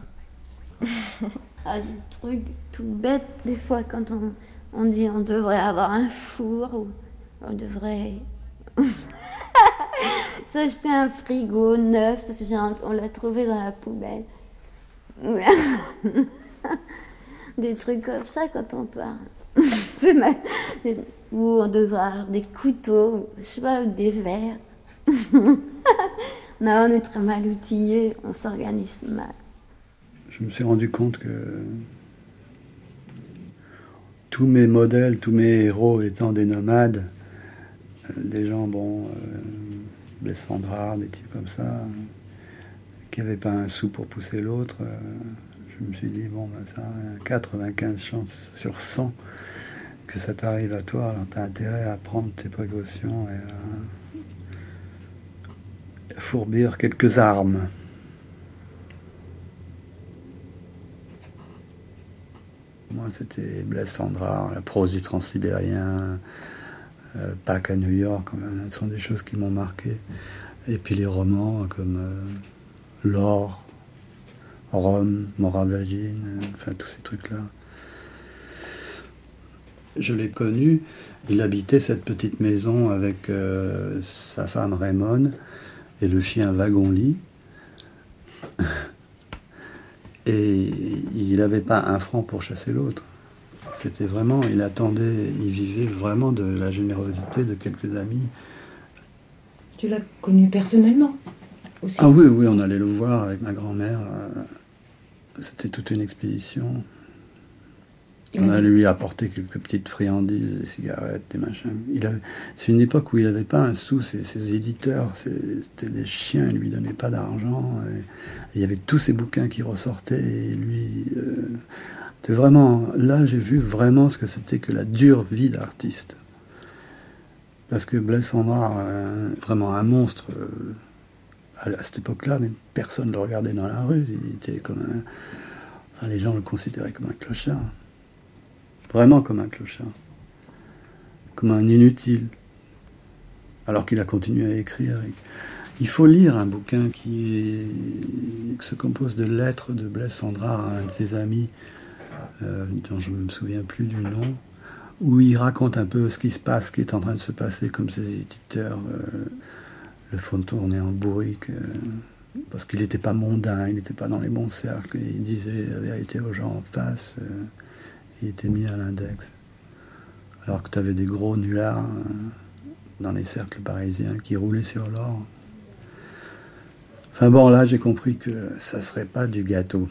À des trucs tout bêtes, des fois, quand on, on dit on devrait avoir un four ou on devrait s'acheter un frigo neuf parce qu'on l'a trouvé dans la poubelle. des trucs comme ça quand on parle. ou on devrait avoir des couteaux, je sais pas, des verres. non, on est très mal outillés, on s'organise mal. Je me suis rendu compte que tous mes modèles, tous mes héros étant des nomades, euh, des gens, bon, euh, des des types comme ça, qui n'avaient pas un sou pour pousser l'autre, euh, je me suis dit, bon, ben ça, 95 chances sur 100 que ça t'arrive à toi, alors tu as intérêt à prendre tes précautions et à fourbir quelques armes. Moi, c'était Blaise la prose du transsibérien, euh, Pâques à New York, ce sont des choses qui m'ont marqué. Et puis les romans comme euh, L'Or, Rome, Moravagine, enfin tous ces trucs-là. Je l'ai connu, il habitait cette petite maison avec euh, sa femme Raymond et le chien Wagon-Lit. Et il n'avait pas un franc pour chasser l'autre. C'était vraiment, il attendait, il vivait vraiment de la générosité de quelques amis. Tu l'as connu personnellement aussi? Ah oui, oui, on allait le voir avec ma grand-mère. Euh, c'était toute une expédition. On a lui apporté quelques petites friandises, des cigarettes, des machins. C'est une époque où il n'avait pas un sou, ses, éditeurs, c'était des chiens, il lui donnait pas d'argent. Il y avait tous ces bouquins qui ressortaient et lui. Euh, vraiment. Là, j'ai vu vraiment ce que c'était que la dure vie d'artiste. Parce que Blaise Sandrard, vraiment un monstre. Euh, à, cette époque-là, personne ne le regardait dans la rue. Il était comme un. les gens le considéraient comme un clochard vraiment comme un clochard, comme un inutile, alors qu'il a continué à écrire. Il faut lire un bouquin qui, se compose de lettres de Blaise Sandra à un de ses amis, euh, dont je ne me souviens plus du nom, où il raconte un peu ce qui se passe, ce qui est en train de se passer, comme ses éditeurs euh, le font tourner en bourrique. Euh, parce qu'il n'était pas mondain, il n'était pas dans les bons cercles, il disait la vérité aux gens en face il était mis à l'index. Alors que tu avais des gros nullards euh, dans les cercles parisiens qui roulaient sur l'or. Enfin bon, là j'ai compris que ça serait pas du gâteau.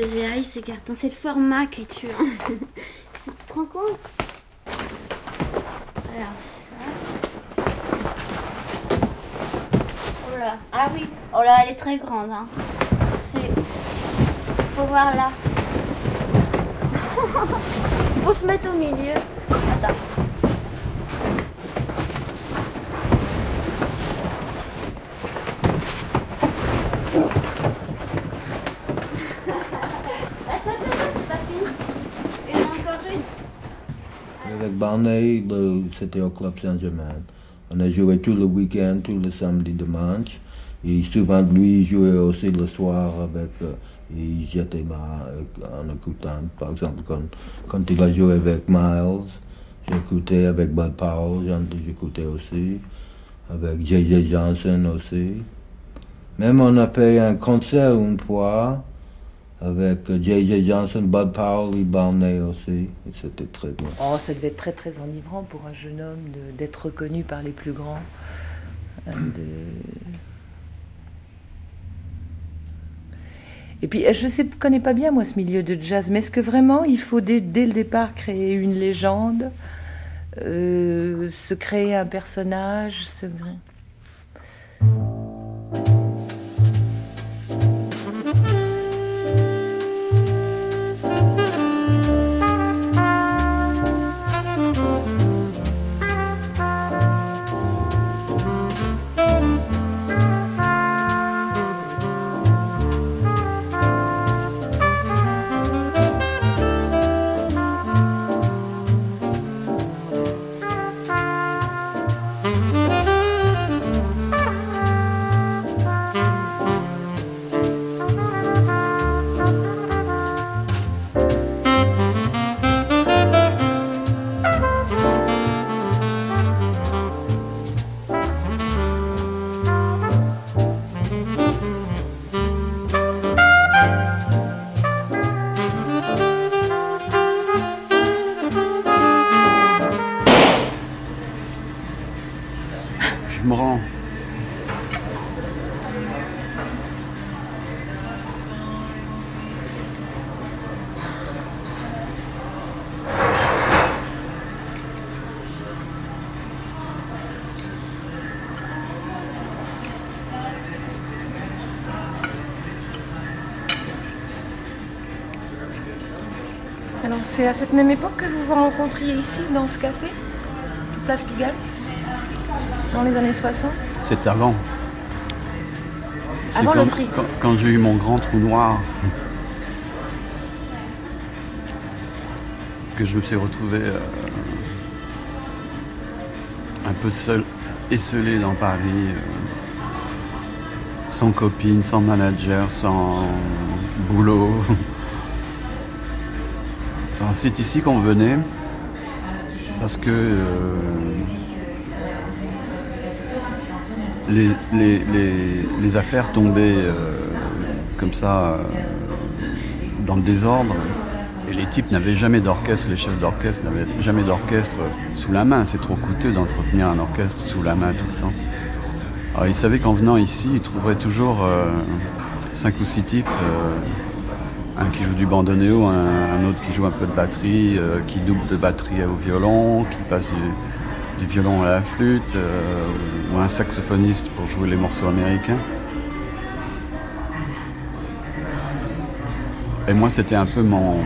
Les ai haïs ces cartons. C'est le format qui tue. Hein. C'est trop con. Alors, ça. Oh là. Ah oui. Oh là, elle est très grande. Hein. Faut voir là. Faut se mettre au milieu. Attends. C'était au Club Saint-Germain. On a joué tout le week-end, tout le samedi, dimanche. Et souvent, lui, jouait aussi le soir avec. euh, et j'étais là euh, en écoutant. Par exemple, quand, quand il a joué avec Miles, j'écoutais avec Bud Powell, j'écoutais aussi. Avec J.J. Johnson aussi. Même on a fait un concert une fois avec J.J. Johnson, Bud Powell et Barney aussi. C'était très bien. Oh, ça devait être très très enivrant pour un jeune homme d'être reconnu par les plus grands. Euh, Et puis, je ne connais pas bien moi ce milieu de jazz, mais est-ce que vraiment il faut dès, dès le départ créer une légende, euh, se créer un personnage, se... c'est à cette même époque que vous vous rencontriez ici, dans ce café, Place Pigalle, dans les années 60 C'est avant. Avant quand, le fric. Quand, quand j'ai eu mon grand trou noir, que je me suis retrouvé euh, un peu seul, esselé dans Paris, euh, sans copine, sans manager, sans boulot. C'est ici qu'on venait parce que euh, les, affaires tombaient euh, comme ça euh, dans le désordre et les types n'avaient jamais d'orchestre, les chefs d'orchestre n'avaient jamais d'orchestre sous la main. C'est trop coûteux d'entretenir un orchestre sous la main tout le temps. Ils savaient qu'en venant ici, ils trouveraient toujours cinq ou six types. Un qui joue du bandoneon, un, autre qui joue un peu de batterie, euh, qui double de batterie au violon, qui passe du, violon à la flûte, euh, ou un saxophoniste pour jouer les morceaux américains. Et moi, c'était un peu mon,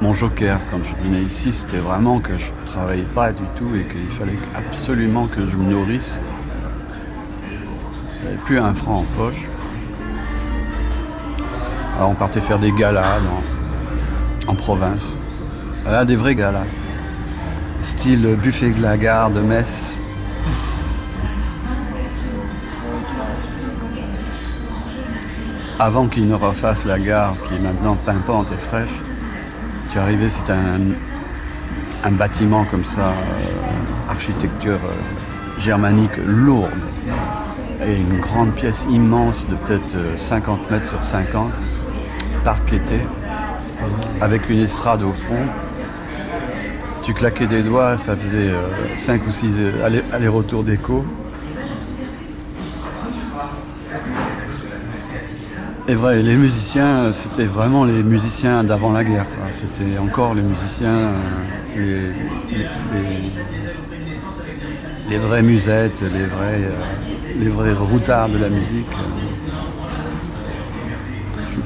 mon joker quand je venais ici. C'était vraiment que je ne travaillais pas du tout et qu'il fallait absolument que je me nourrisse. Plus un franc en poche. Alors on partait faire des galas en province. Là, des vrais galas. Style buffet de la gare de Metz. Avant qu'ils ne refassent la gare qui est maintenant pimpante et fraîche, tu arrivais, c'était un, un bâtiment comme ça, euh, architecture euh, germanique lourde, et une grande pièce immense de peut-être euh, 50 mètres sur 50, parquetée, avec une estrade au fond. Tu claquais des doigts, ça faisait 5 ou 6 allers-retours d'écho. Et vrai, les musiciens, c'était vraiment les musiciens d'avant la guerre. C'était encore les musiciens, les, les, vraies musettes, les vrais routards de la musique.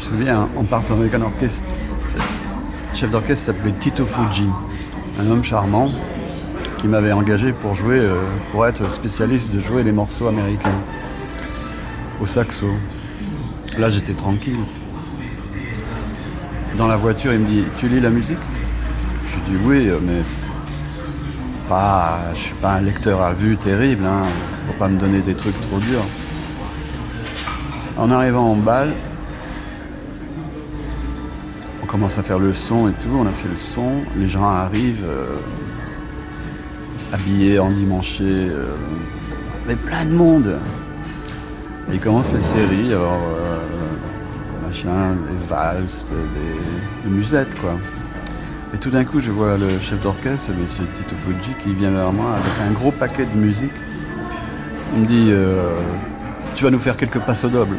Je me souviens, en partant avec un orchestre, le chef d'orchestre s'appelait Tito Fuji, un homme charmant qui m'avait engagé pour jouer, pour être spécialiste de jouer les morceaux américains au saxo. Là, j'étais tranquille. Dans la voiture, il me dit Tu lis la musique? Je dis Oui, mais pas, je suis pas un lecteur à vue terrible. Hein. Faut pas me donner des trucs trop durs. En arrivant en balle, commence à faire le son et tout. On a fait le son. Les gens arrivent euh, habillés, endimanchés, euh, mais plein de monde. Et il commence les séries, alors euh, machin, des valses, des, musettes quoi. Et tout d'un coup je vois le chef d'orchestre, M. Tito Fuji, qui vient vers moi avec un gros paquet de musique. Il me dit euh, Tu vas nous faire quelques passos doubles.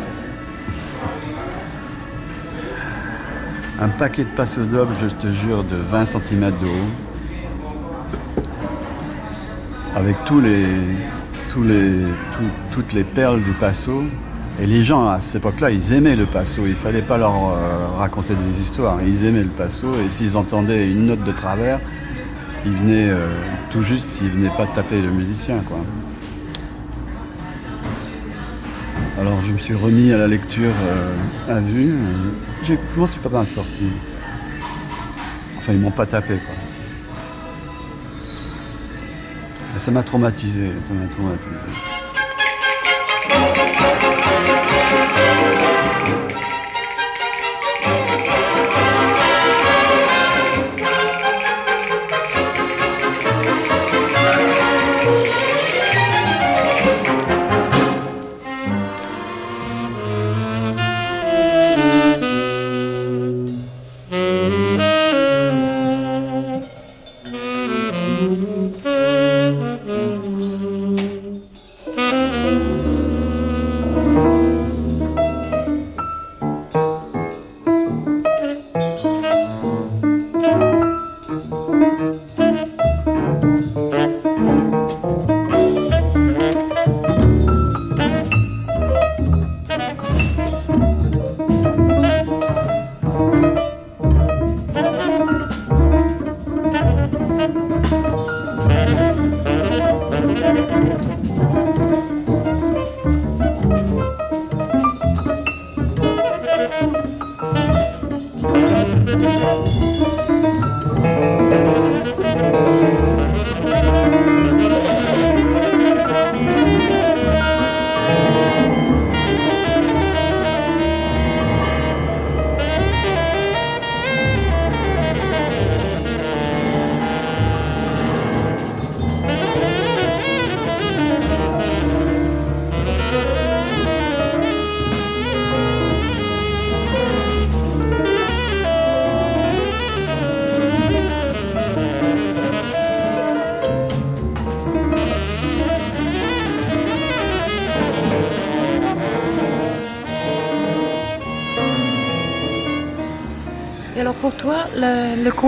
Un paquet de passos doubles, je te jure, de 20 cm de haut. Avec toutes les perles du passo. Et les gens à cette époque-là, ils aimaient le passo. Il fallait pas leur euh, raconter des histoires. Ils aimaient le passo. Et s'ils entendaient une note de travers, ils venaient euh, tout juste s'ils venaient pas taper le musicien, quoi. Alors je me suis remis à la lecture euh, à vue. Je m'en suis pas mal sorti. Enfin, ils m'ont pas tapé, quoi. ça m'a traumatisé, ça m'a traumatisé.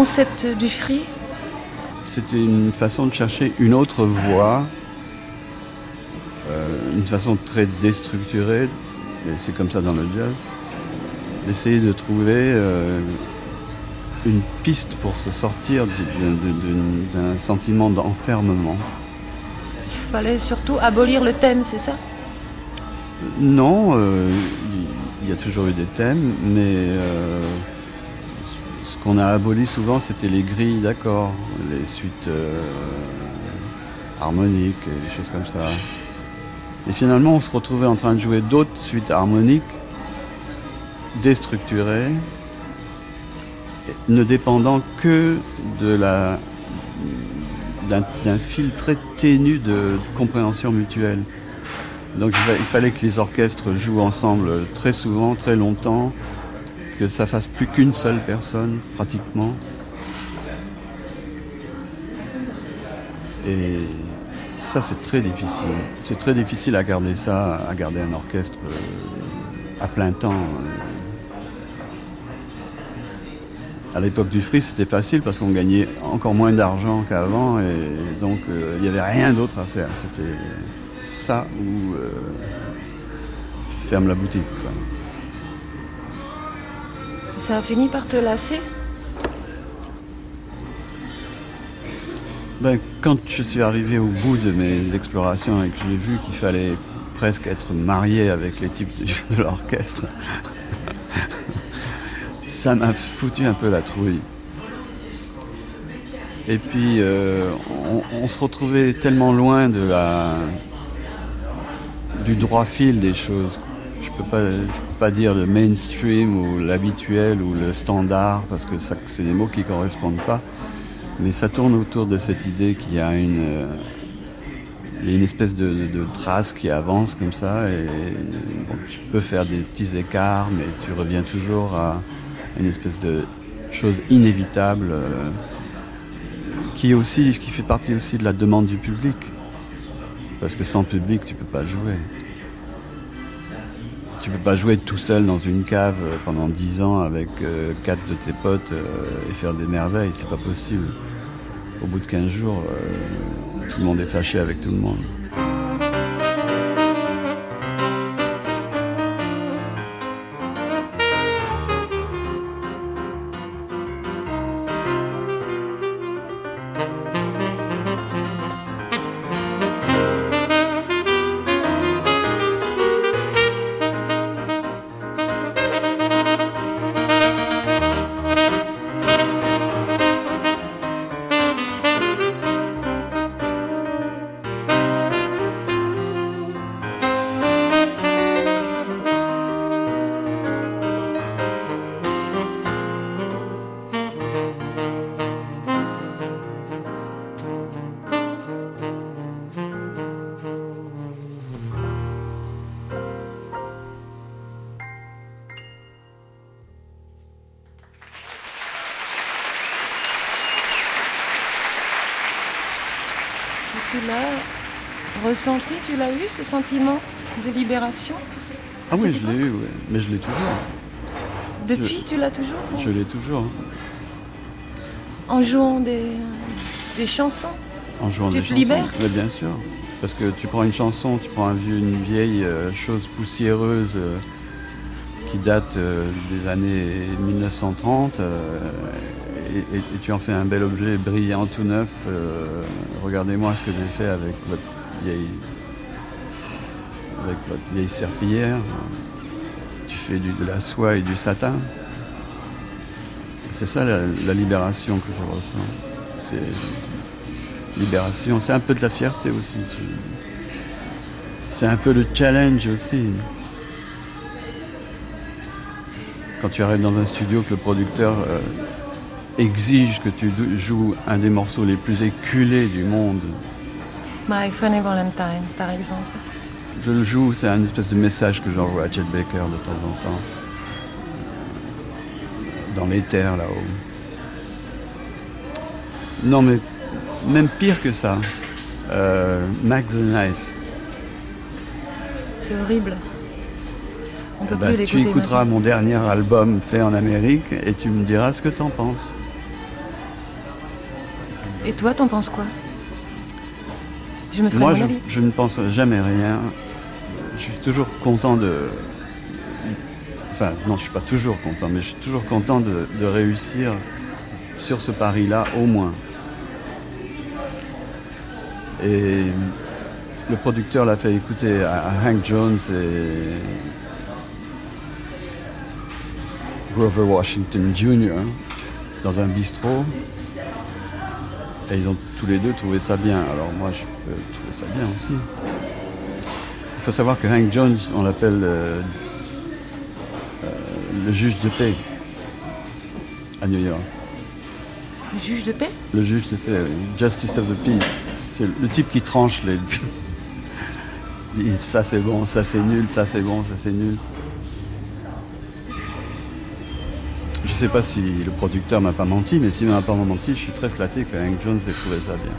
Concept du free C'était une façon de chercher une autre voie, euh, une façon très déstructurée, et c'est comme ça dans le jazz, d'essayer de trouver euh, une piste pour se sortir d'un sentiment d'enfermement. Il fallait surtout abolir le thème, c'est ça? Non, euh, il y, a toujours eu des thèmes, mais qu'on a aboli souvent, c'était les grilles d'accords, les suites euh, harmoniques, et des choses comme ça. Et finalement, on se retrouvait en train de jouer d'autres suites harmoniques, déstructurées, ne dépendant que d'un fil très ténu de compréhension mutuelle. Donc il fallait que les orchestres jouent ensemble très souvent, très longtemps, que ça fasse plus qu'une seule personne, pratiquement. Et ça, c'est très difficile. C'est très difficile à garder ça, à garder un orchestre euh, à plein temps. À l'époque du free, c'était facile parce qu'on gagnait encore moins d'argent qu'avant et donc euh, il n'y avait rien d'autre à faire. C'était ça ou euh, ferme la boutique. Ça a fini par te lasser ben, Quand je suis arrivé au bout de mes explorations et que j'ai vu qu'il fallait presque être marié avec les types de l'orchestre, ça m'a foutu un peu la trouille. Et puis euh, on, se retrouvait tellement loin de la du droit fil des choses. Je peux pas, peux pas dire le mainstream ou l'habituel ou le standard parce que c'est des mots qui correspondent pas. Mais ça tourne autour de cette idée qu'il y a une a une espèce de, trace qui avance comme ça et tu peux faire des petits écarts mais tu reviens toujours à une espèce de chose inévitable euh, qui, aussi, qui fait partie aussi de la demande du public. Parce que sans public, tu peux pas jouer. Tu peux pas jouer tout seul dans une cave pendant dix ans avec euh, quatre de tes potes euh, et faire des merveilles, c'est pas possible. Au bout de 15 jours, tout le monde est fâché avec tout le monde. L'as eu ce sentiment de libération Ah oui, je l'ai eu, mais je l'ai toujours. Depuis, tu l'as toujours Je l'ai toujours. En jouant des, des chansons En jouant tu des te chansons. libères Mais bien sûr. Parce que tu prends une chanson, tu prends un vieux, une vieille euh, chose poussiéreuse euh, qui date euh, des années 1930 et, et, tu en fais un bel objet brillant tout neuf. Regardez-moi ce que j'ai fait avec votre vieille, avec votre vieille serpillière. Tu fais de la soie et du satin. C'est ça la, libération que je ressens. C'est libération, c'est un peu de la fierté aussi. C'est un peu le challenge aussi. Quand tu arrives dans un studio que le producteur euh, exige que tu joues un des morceaux les plus éculés du monde, My Funny Valentine, par exemple. Je le joue, c'est un espèce de message que j'envoie à Chet Baker de temps en temps. Dans l'éther là-haut. Non, mais même pire que ça. Euh, Mac the Knife. C'est horrible. On peut bah, plus tu écouteras mon dernier album fait en Amérique et tu me diras ce que t'en penses. Et toi, t'en penses quoi? Je Moi, je, ne pense jamais rien. Je suis toujours content de. Enfin, non, je suis pas toujours content, mais je suis toujours content de, réussir sur ce pari-là, au moins. Et le producteur l'a fait écouter à, Hank Jones et Grover Washington Jr. dans un bistrot. Et ils ont tous les deux trouvé ça bien. Alors moi, je peux trouver ça bien aussi. Il faut savoir que Hank Jones, on l'appelle euh, euh, le juge de paix à New York. Le juge de paix? Le juge de paix, Justice of the Peace. C'est le type qui tranche les... ça c'est bon, ça c'est nul, ça c'est bon, ça c'est nul. Sais pas si le producteur m'a pas menti, mais s'il m'a pas menti, je suis très flatté que Hank Jones ait trouvé ça bien.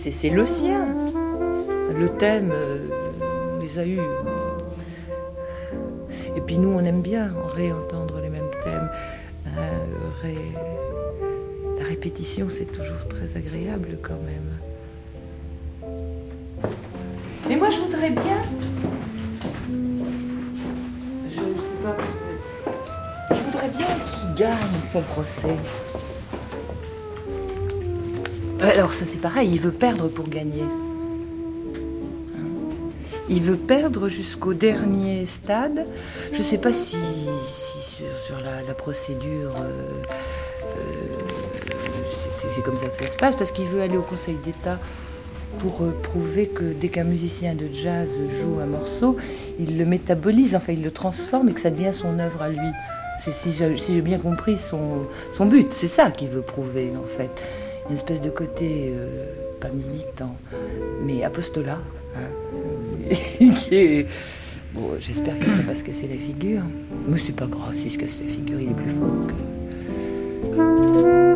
C'est- le sien. Le thème, euh, on les a eus. Et puis nous, on aime bien réentendre les mêmes thèmes. Euh, La répétition, c'est toujours très agréable quand même. Mais moi, je voudrais bien. Je sais pas. Je voudrais bien qu'il gagne son procès. Alors ça c'est pareil, il veut perdre pour gagner. Hein Il veut perdre jusqu'au dernier stade. Je ne sais pas si, sur, la, procédure, euh, euh, c'est- comme ça que ça se passe, parce qu'il veut aller au Conseil d'État pour euh, prouver que dès qu'un musicien de jazz joue un morceau, il le métabolise, enfin il le transforme et que ça devient son œuvre à lui. C'est si j'ai bien compris son but, c'est ça qu'il veut prouver en fait. Une espèce de côté euh, pas militant, mais apostolat, hein, qui est. Bon, j'espère qu'il ne va pas se casser la figure. Mais c'est pas grave, s'il se casse la figure, il est plus fort que.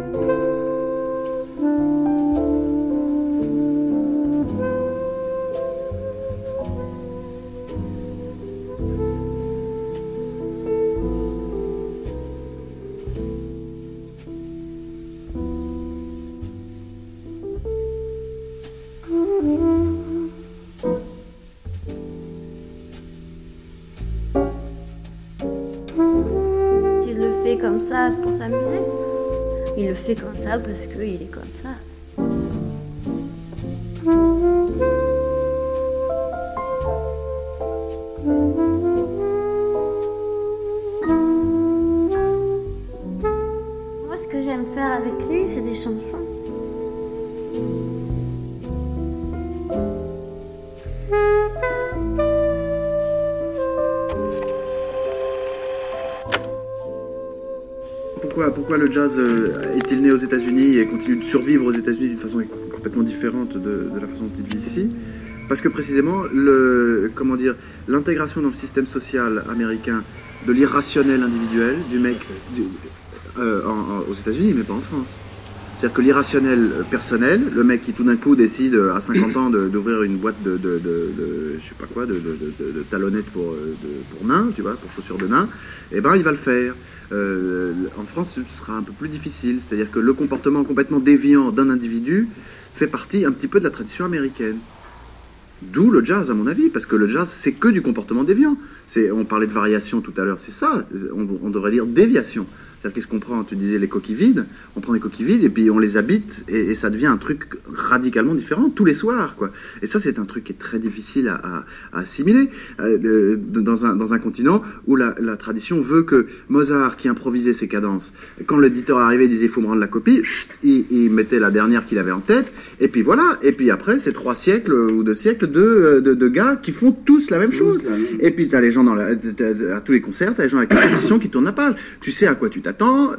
Ça parce qu'il est comme ça. Pourquoi, le jazz euh, est-il né aux États-Unis et continue de survivre aux États-Unis d'une façon complètement différente de, la façon dont il vit ici? Parce que précisément, le, comment dire, l'intégration dans le système social américain de l'irrationnel individuel du mec euh, aux États-Unis, mais pas en France. C'est-à-dire que l'irrationnel personnel, le mec qui tout d'un coup décide à 50 ans d'ouvrir une boîte de, je sais pas quoi, de, talonnettes pour, euh, pour nains, tu vois, pour chaussures de nains, eh ben il va le faire. Euh, en France, ce sera un peu plus difficile. C'est-à-dire que le comportement complètement déviant d'un individu fait partie un petit peu de la tradition américaine. D'où le jazz, à mon avis, parce que le jazz, c'est que du comportement déviant. On parlait de variation tout à l'heure, c'est ça, on devrait dire déviation. C'est-à-dire qu'est-ce qu'on prend Tu disais les coquilles vides, on prend des coquilles vides et puis on les habite et, et ça devient un truc radicalement différent tous les soirs, quoi. Et ça, c'est un truc qui est très difficile à, à- à assimiler euh, dans, un, dans un continent où la, la tradition veut que Mozart, qui improvisait ses cadences, quand l'éditeur arrivait, il disait il faut me rendre la copie, il, il mettait la dernière qu'il avait en tête, et puis voilà. Et puis après, c'est trois siècles ou deux siècles de, de, de gars qui font tous la même chose. Et puis t'as les gens dans la, t'as- à tous les concerts, t'as les gens avec la partition qui tournent la page. Tu sais à quoi tu t'attends,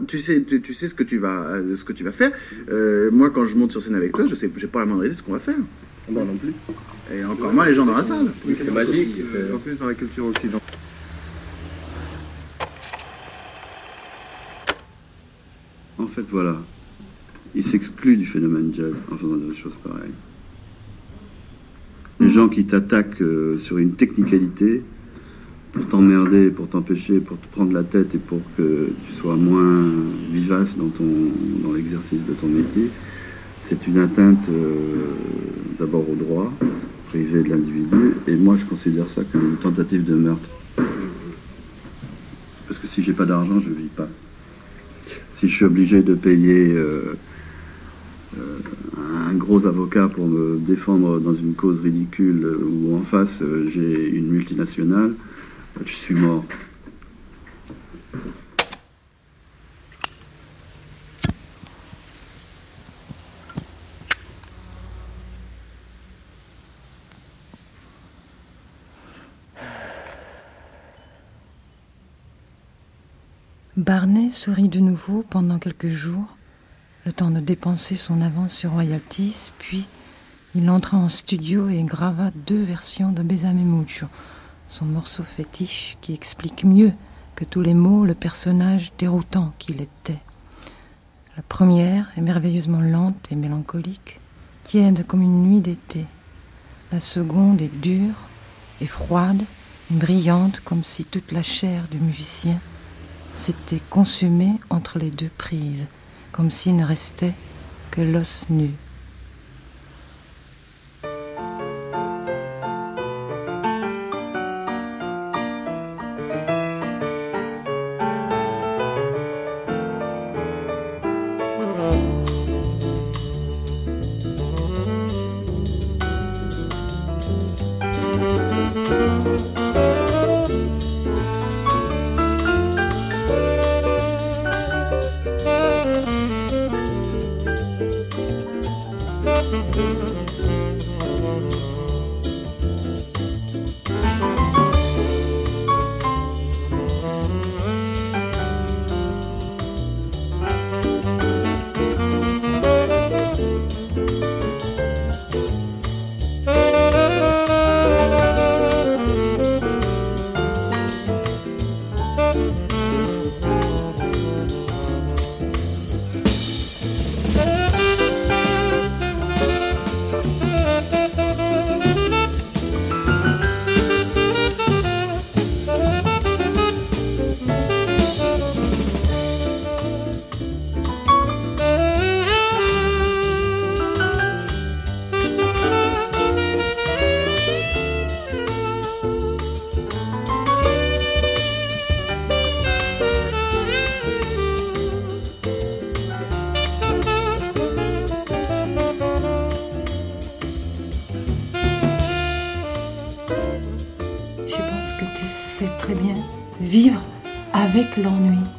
tu sais, tu, tu sais ce que tu vas, euh, ce que tu vas faire. Euh, moi, quand je monte sur scène avec toi, je sais, j'ai pas la moindre idée de ce qu'on va faire. Moi non plus. Et encore moins les gens dans la salle. c'est magique. En plus, dans la culture occidentale. En fait, voilà. Il s'exclut du phénomène jazz en faisant des choses pareilles. Les gens qui t'attaquent euh, sur une technicalité pour t'emmerder, pour t'empêcher, pour te prendre la tête et pour que tu sois moins vivace dans, dans l'exercice de ton métier, c'est une atteinte euh, d'abord au droit privé de l'individu et moi je considère ça comme une tentative de meurtre. Parce que si j'ai pas d'argent, je vis pas. Si je suis obligé de payer euh, euh, un gros avocat pour me défendre dans une cause ridicule où en face j'ai une multinationale, je suis mort. Barney sourit de nouveau pendant quelques jours, le temps de dépenser son avance sur royalties, puis il entra en studio et grava deux versions de Besame Mucho, son morceau fétiche qui explique mieux que tous les mots le personnage déroutant qu'il était. La première est merveilleusement lente et mélancolique, tiède comme une nuit d'été. La seconde est dure et froide et brillante comme si toute la chair du musicien s'était consumé entre les deux prises, comme s'il ne restait que l'os nu.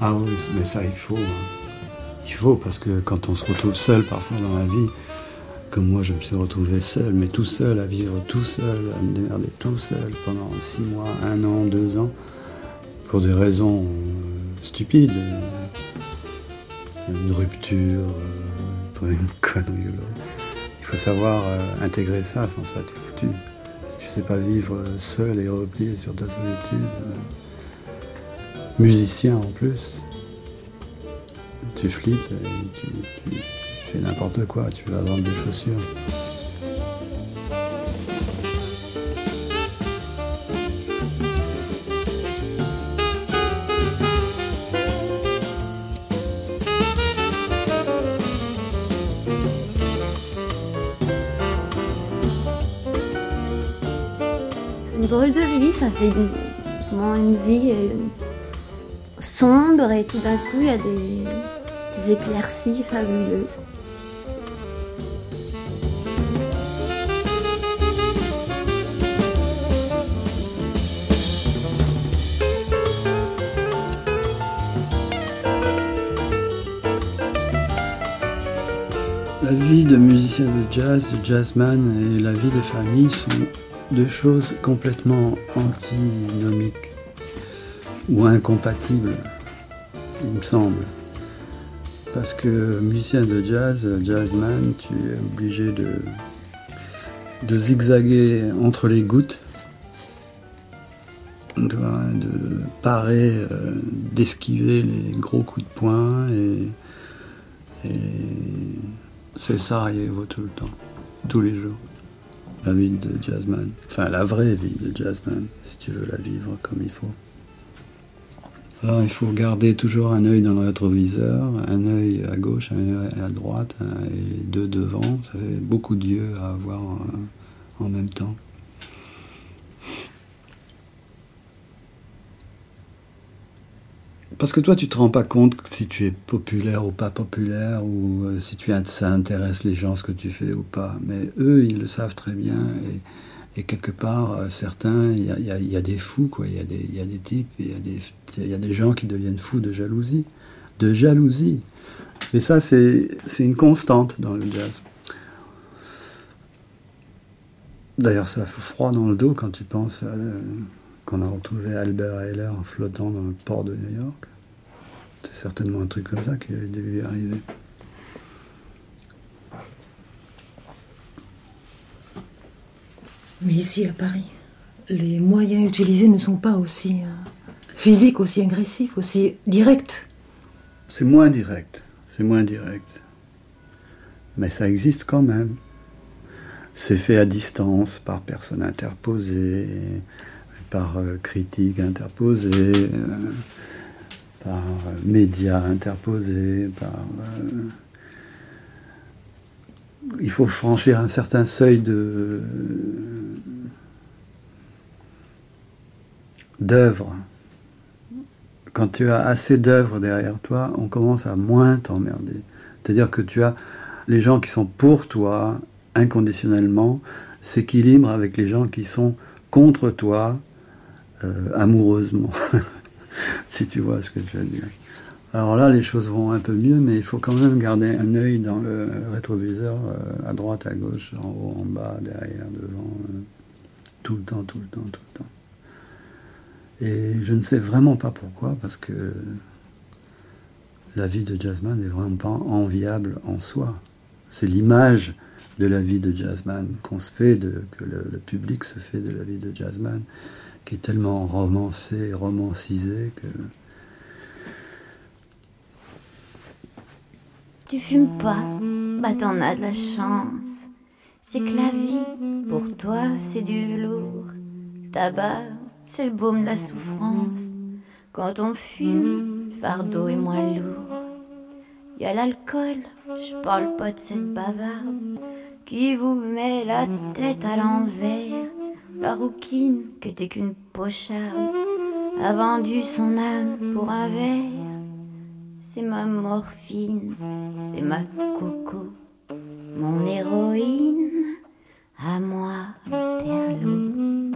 Ah oui, mais ça, il faut. Hein. Il faut, parce que quand on se retrouve seul parfois dans la vie, comme moi je me suis retrouvé seul, mais tout seul, à vivre tout seul, à me démerder tout seul pendant six mois, un an, deux ans, pour des raisons euh, stupides. Une rupture, euh, pour une connerie Il faut savoir euh, intégrer ça, sans ça tu es foutu. Si tu sais pas vivre seul et replié sur ta solitude musicien en plus. Tu flippes tu, fais n'importe quoi, tu vas vendre des chaussures. Une drôle de vie, ça fait une, une vie sombre et tout d'un coup il y a des, éclaircies fabuleuses. La vie de musicien de jazz, de jazzman et la vie de famille sont deux choses complètement antinomiques ou incompatible, il me semble. Parce que musicien de jazz, jazzman, tu es obligé de, de zigzaguer entre les gouttes, de parer, euh, d'esquiver les gros coups de poing et, et c'est Sarajevo tout le temps, tous les jours. La vie de jazzman, enfin la vraie vie de jazzman, si tu veux la vivre comme il faut. Alors il faut garder toujours un œil dans le rétroviseur, un œil à gauche, un œil à droite et deux devant. Ça fait beaucoup d'yeux à avoir en même temps. Parce que toi, tu te rends pas compte si tu es populaire ou pas populaire, ou euh, si tu ça intéresse les gens ce que tu fais ou pas. Mais eux, ils le savent très bien. Et quelque part, euh, certains, il y a, des fous, quoi. Il y, a des, types, il y, a des, gens qui deviennent fous de jalousie. De jalousie. Mais ça, c'est une constante dans le jazz. D'ailleurs, ça fait froid dans le dos quand tu penses euh, qu'on a retrouvé Albert Heller flottant dans le port de New York. C'est certainement un truc comme ça qui a dû lui arriver. Mais ici à Paris, les moyens utilisés ne sont pas aussi euh, physiques, aussi agressifs, aussi directs. C'est moins direct, c'est moins direct. Mais ça existe quand même. C'est fait à distance par personne interposée, par euh, critique interposée, euh, par euh, médias interposés, par... Il faut franchir un certain seuil de d'œuvres. Quand tu as assez d'œuvres derrière toi, on commence à moins t'emmerder. C'est-à-dire que tu as les gens qui sont pour toi inconditionnellement s'équilibrent avec les gens qui sont contre toi euh, amoureusement, si tu vois ce que je veux dire. Alors là, les choses vont un peu mieux, mais il faut quand même garder un œil dans le rétroviseur, euh, à droite, à gauche, en haut, en bas, derrière, devant, euh, tout le temps, tout le temps, tout le temps. Et je ne sais vraiment pas pourquoi, parce que la vie de jazzman n'est vraiment pas enviable en soi. C'est l'image de la vie de jazzman qu'on se fait, que le, public se fait de la vie de jazzman, qui est tellement romancé, romancisé que. Tu fumes pas, bah t'en as de la chance. C'est que la vie, pour toi, c'est du velours. Tabac, c'est le baume de la souffrance. Quand on fume, le fardeau est moins lourd. Y a l'alcool, je parle pas de cette bavarde qui vous met la tête à l'envers. La rouquine, qui était qu'une pocharde, a vendu son âme pour un verre. C'est ma morphine, c'est ma coco, mon héroïne, à moi, perlot.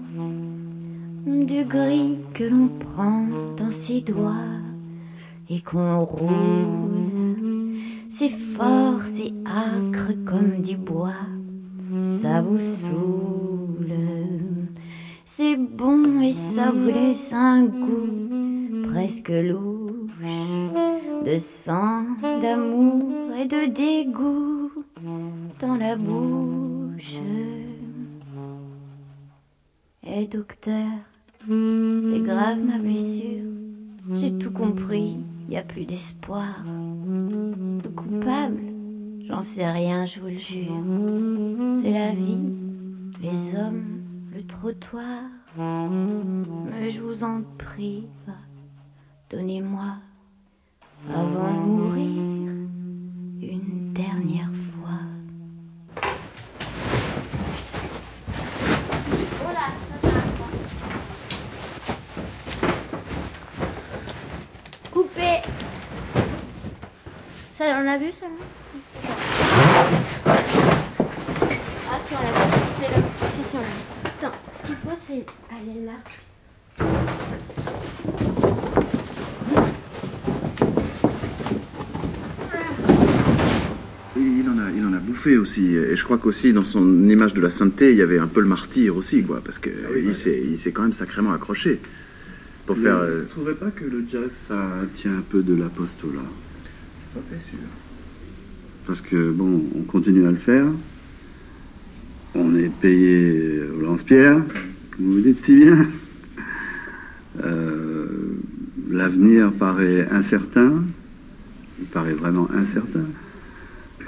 Du gris que l'on prend dans ses doigts et qu'on roule. C'est fort, c'est âcre comme du bois, ça vous saoule. C'est bon et ça vous laisse un goût presque louche de sang, d'amour et de dégoût dans la bouche. Eh docteur, c'est grave ma blessure. J'ai tout compris, y a plus d'espoir. De coupable, j'en sais rien, je vous le jure. C'est la vie, les hommes, le trottoir. Mais je vous en prie, donnez-moi, avant de mourir, une dernière fois. Coupé. Ça, on l'a vu, ça Ah, si, on l'a vu. C'est là. Si, si, on l'a vu. Attends, ce qu'il faut, c'est aller là. Il en, a, il en a bouffé aussi, et je crois qu'aussi dans son image de la sainteté, il y avait un peu le martyr aussi, quoi, parce qu'il il s'est quand même sacrément accroché pour Mais faire. Vous ne trouvez pas que le jazz, ça tient un peu de l'apostolat Ça, c'est sûr. Parce que, bon, on continue à le faire. On est payé au lance-pierre, comme vous dites si bien. Euh, L'avenir paraît incertain. Il paraît vraiment incertain.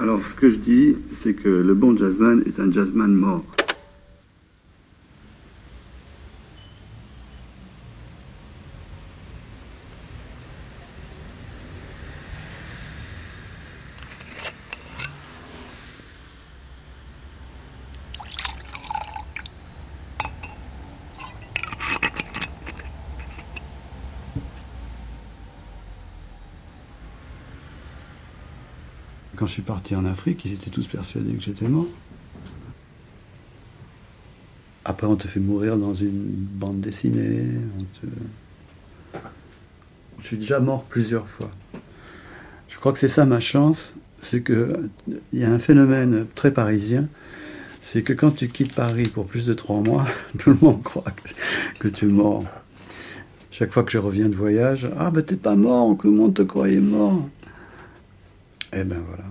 Alors, ce que je dis, c'est que le bon jazzman est un jazzman mort. Je suis parti en Afrique, ils étaient tous persuadés que j'étais mort. Après, on te fait mourir dans une bande dessinée. Je suis déjà mort plusieurs fois. Je crois que c'est ça ma chance, c'est que il y a un phénomène très parisien, c'est que quand tu quittes Paris pour plus de trois mois, tout le monde croit que, tu es mort. Chaque fois que je reviens de voyage, ah ben t'es pas mort, tout le monde te croyait mort. Eh ben voilà.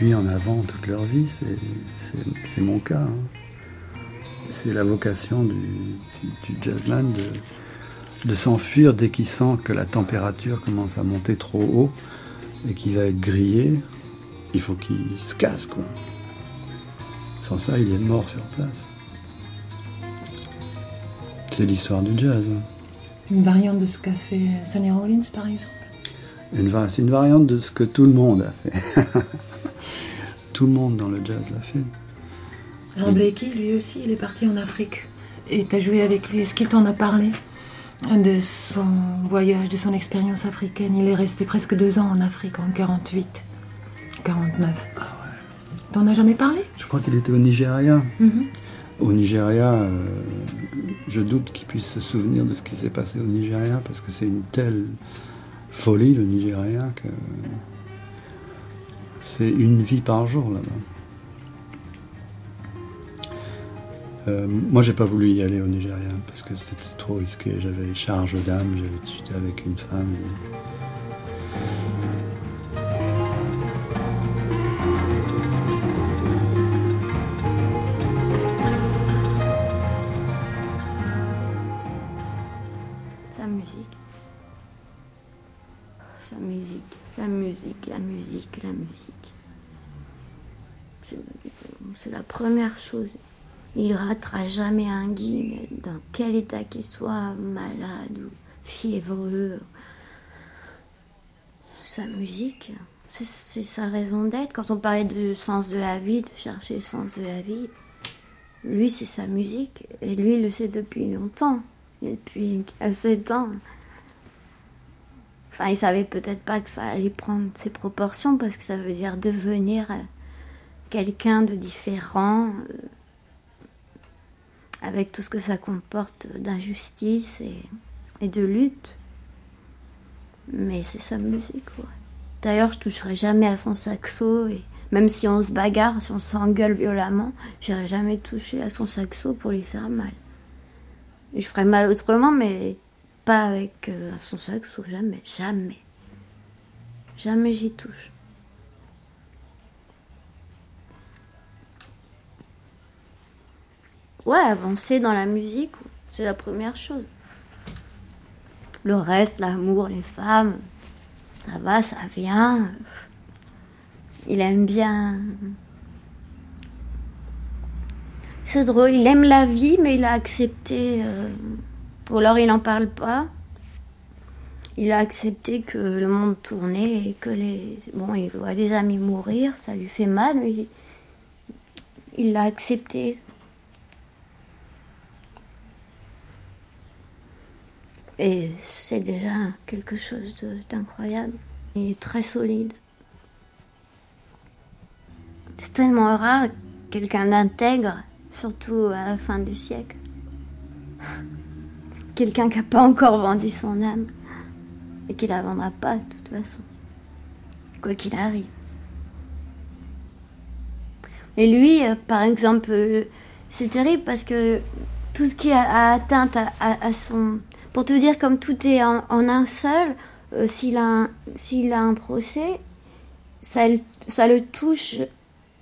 Fuient en avant toute leur vie, c'est mon cas. Hein. C'est la vocation du, jazzman de, de s'enfuir dès qu'il sent que la température commence à monter trop haut et qu'il va être grillé. Il faut qu'il se casse, quoi. Sans ça, il est mort sur place. C'est l'histoire du jazz. Hein. Une variante de ce qu'a fait Sonny Rollins, par exemple? C'est une variante de ce que tout le monde a fait. tout le monde dans le jazz l'a fait. Alors Blakey, lui aussi, il est parti en Afrique. Et tu as joué avec lui. Est-ce qu'il t'en a parlé de son voyage, de son expérience africaine? Il est resté presque deux ans en Afrique, en 48, 49. Ah ouais. T'en as jamais parlé? Je crois qu'il était au Nigeria. Mhm. Au Nigeria, euh, je doute qu'il puisse se souvenir de ce qui s'est passé au Nigeria parce que c'est une telle folie, le Nigeria, que c'est une vie par jour là-bas. Euh, moi, j'ai pas voulu y aller au Nigeria parce que c'était trop risqué. J'avais charge d'âme, j'étais avec une femme. Musique, la musique. C'est la première chose. Il ratera jamais un guide, dans quel état qu'il soit, malade ou fiévreux. Sa musique, c'est sa raison d'être. Quand on parlait du sens de la vie, de chercher le sens de la vie, lui, c'est sa musique. Et lui, il le sait depuis longtemps, depuis 7 ans. Enfin, il savait peut-être pas que ça allait prendre ses proportions parce que ça veut dire devenir euh, quelqu'un de différent euh, avec tout ce que ça comporte d'injustice et, de lutte. Mais c'est sa musique, D'ailleurs, je toucherai jamais à son saxo et même si on se bagarre, si on s'engueule violemment, j'irai jamais toucher à son saxo pour lui faire mal. Je ferai mal autrement, mais pas avec euh, son saxo, jamais, jamais. Jamais j'y touche. Ouais, avancer dans la musique, c'est la première chose. Le reste, l'amour, les femmes, ça va, ça vient. Il aime bien. C'est drôle, il aime la vie, mais il a accepté. Euh, ou alors il n'en parle pas. Il a accepté que le monde tournait et que les. Bon, il voit des amis mourir, ça lui fait mal, mais il l'a accepté. Et c'est déjà quelque chose d'incroyable. Il est très solide. C'est tellement rare quelqu'un d'intègre, surtout à la fin du siècle quelqu'un qui n'a pas encore vendu son âme et qui la vendra pas de toute façon, quoi qu'il arrive. Et lui, euh, par exemple, euh, c'est terrible parce que tout ce qui a, atteinte à, son... Pour te dire, comme tout est en, un seul, euh, s'il a, a un procès, ça, le touche,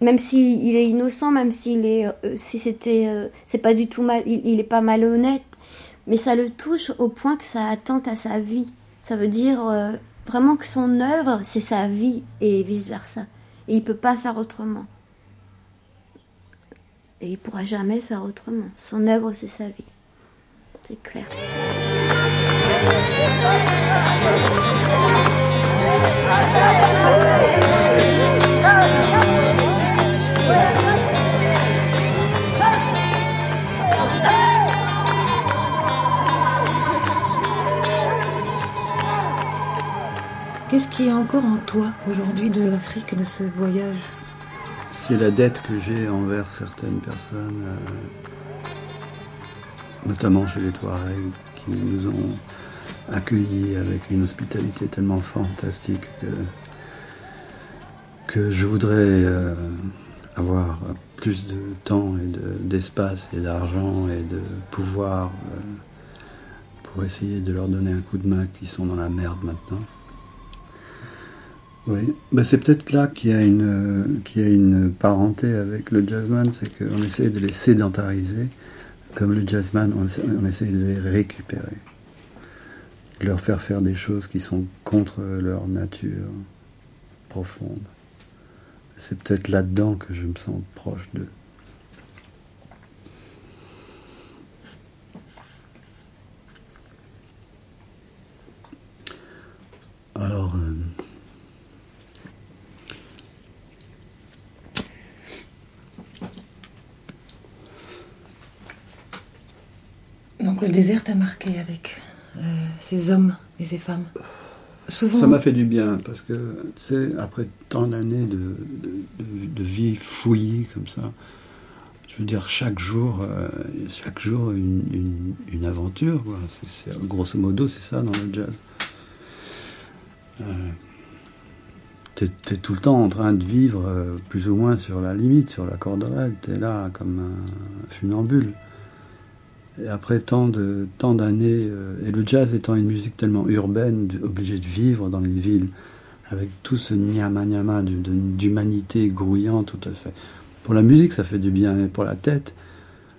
même s'il est innocent, même s'il est... si c'était... c'est pas du tout mal... Il est pas malhonnête, mais ça le touche au point que ça attente à sa vie. Ça veut dire euh, vraiment que son œuvre, c'est sa vie et vice-versa. Et il peut pas faire autrement. Et il pourra jamais faire autrement. Son œuvre, c'est sa vie. C'est clair. Qu'est-ce qui est encore en toi aujourd'hui de l'Afrique, de ce voyage? C'est la dette que j'ai envers certaines personnes, euh, notamment chez les Touaregs, qui nous ont accueillis avec une hospitalité tellement fantastique que, je voudrais euh, avoir plus de temps et d'espace et d'argent et de pouvoir euh, pour essayer de leur donner un coup de main qui sont dans la merde maintenant. Oui, bah, c'est peut-être là qu'il y, a une, qu'il y a une parenté avec le jazzman, c'est qu'on essaie de les sédentariser, comme le jazzman, on essaie de les récupérer, de leur faire faire des choses qui sont contre leur nature profonde. C'est peut-être là-dedans que je me sens proche d'eux. Alors, euh, Donc le désert t'a marqué avec euh, ces hommes et ces femmes? Souvent. Ça m'a fait du bien parce que, tu sais, après tant d'années de, vie fouillie comme ça, je veux dire, chaque jour, euh, chaque jour une, aventure, quoi. Grosso modo, c'est ça dans le jazz. Euh, t'es, t'es tout le temps en train de vivre plus ou moins sur la limite, sur la corde raide. T'es là comme un funambule. Après tant de tant d'années, euh, et le jazz étant une musique tellement urbaine, obligée de vivre dans les villes, avec tout ce nyama d'humanité grouillant, tout ça. Pour la musique, ça fait du bien, mais pour la tête,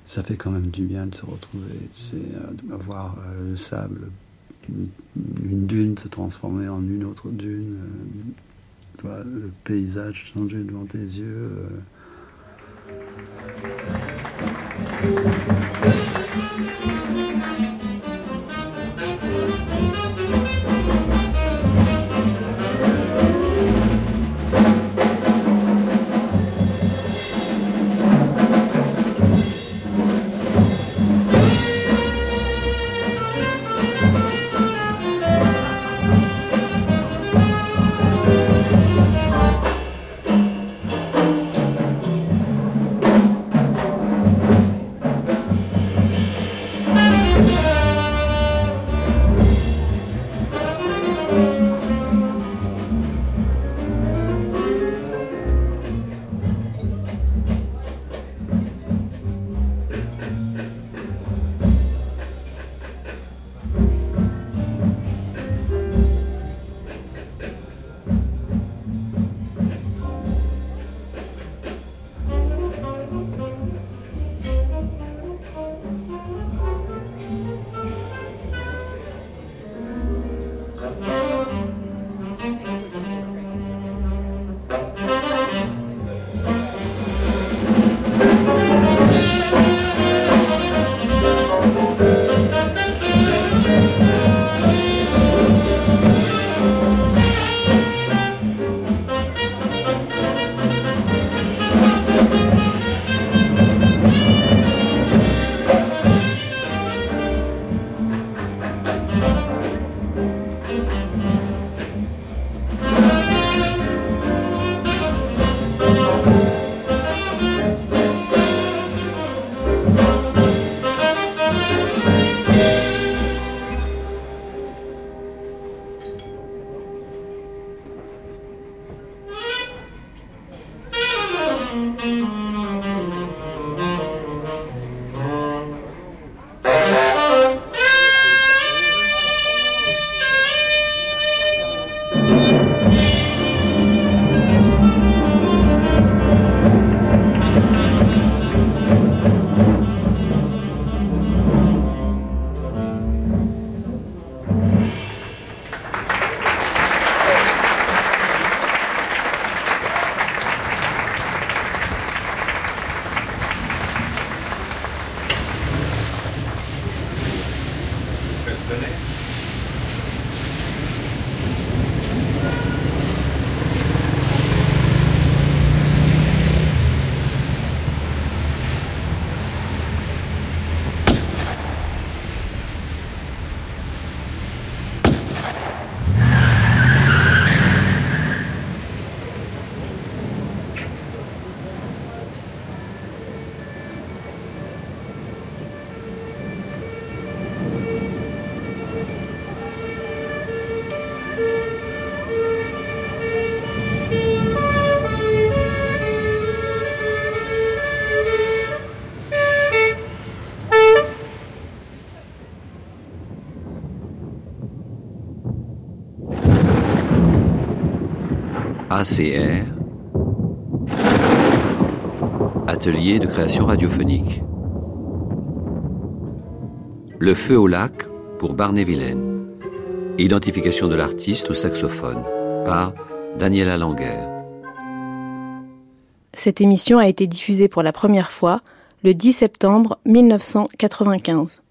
ça fait quand même du bien de se retrouver, tu sais, de voir euh, le sable, une dune se transformer en une autre dune, euh, le paysage changer devant tes yeux. Música ACR, Atelier de création radiophonique. Le feu au lac pour Barney-Vilaine. Identification de l'artiste au saxophone par Daniela Langer. Cette émission a été diffusée pour la première fois le 10 septembre 1995.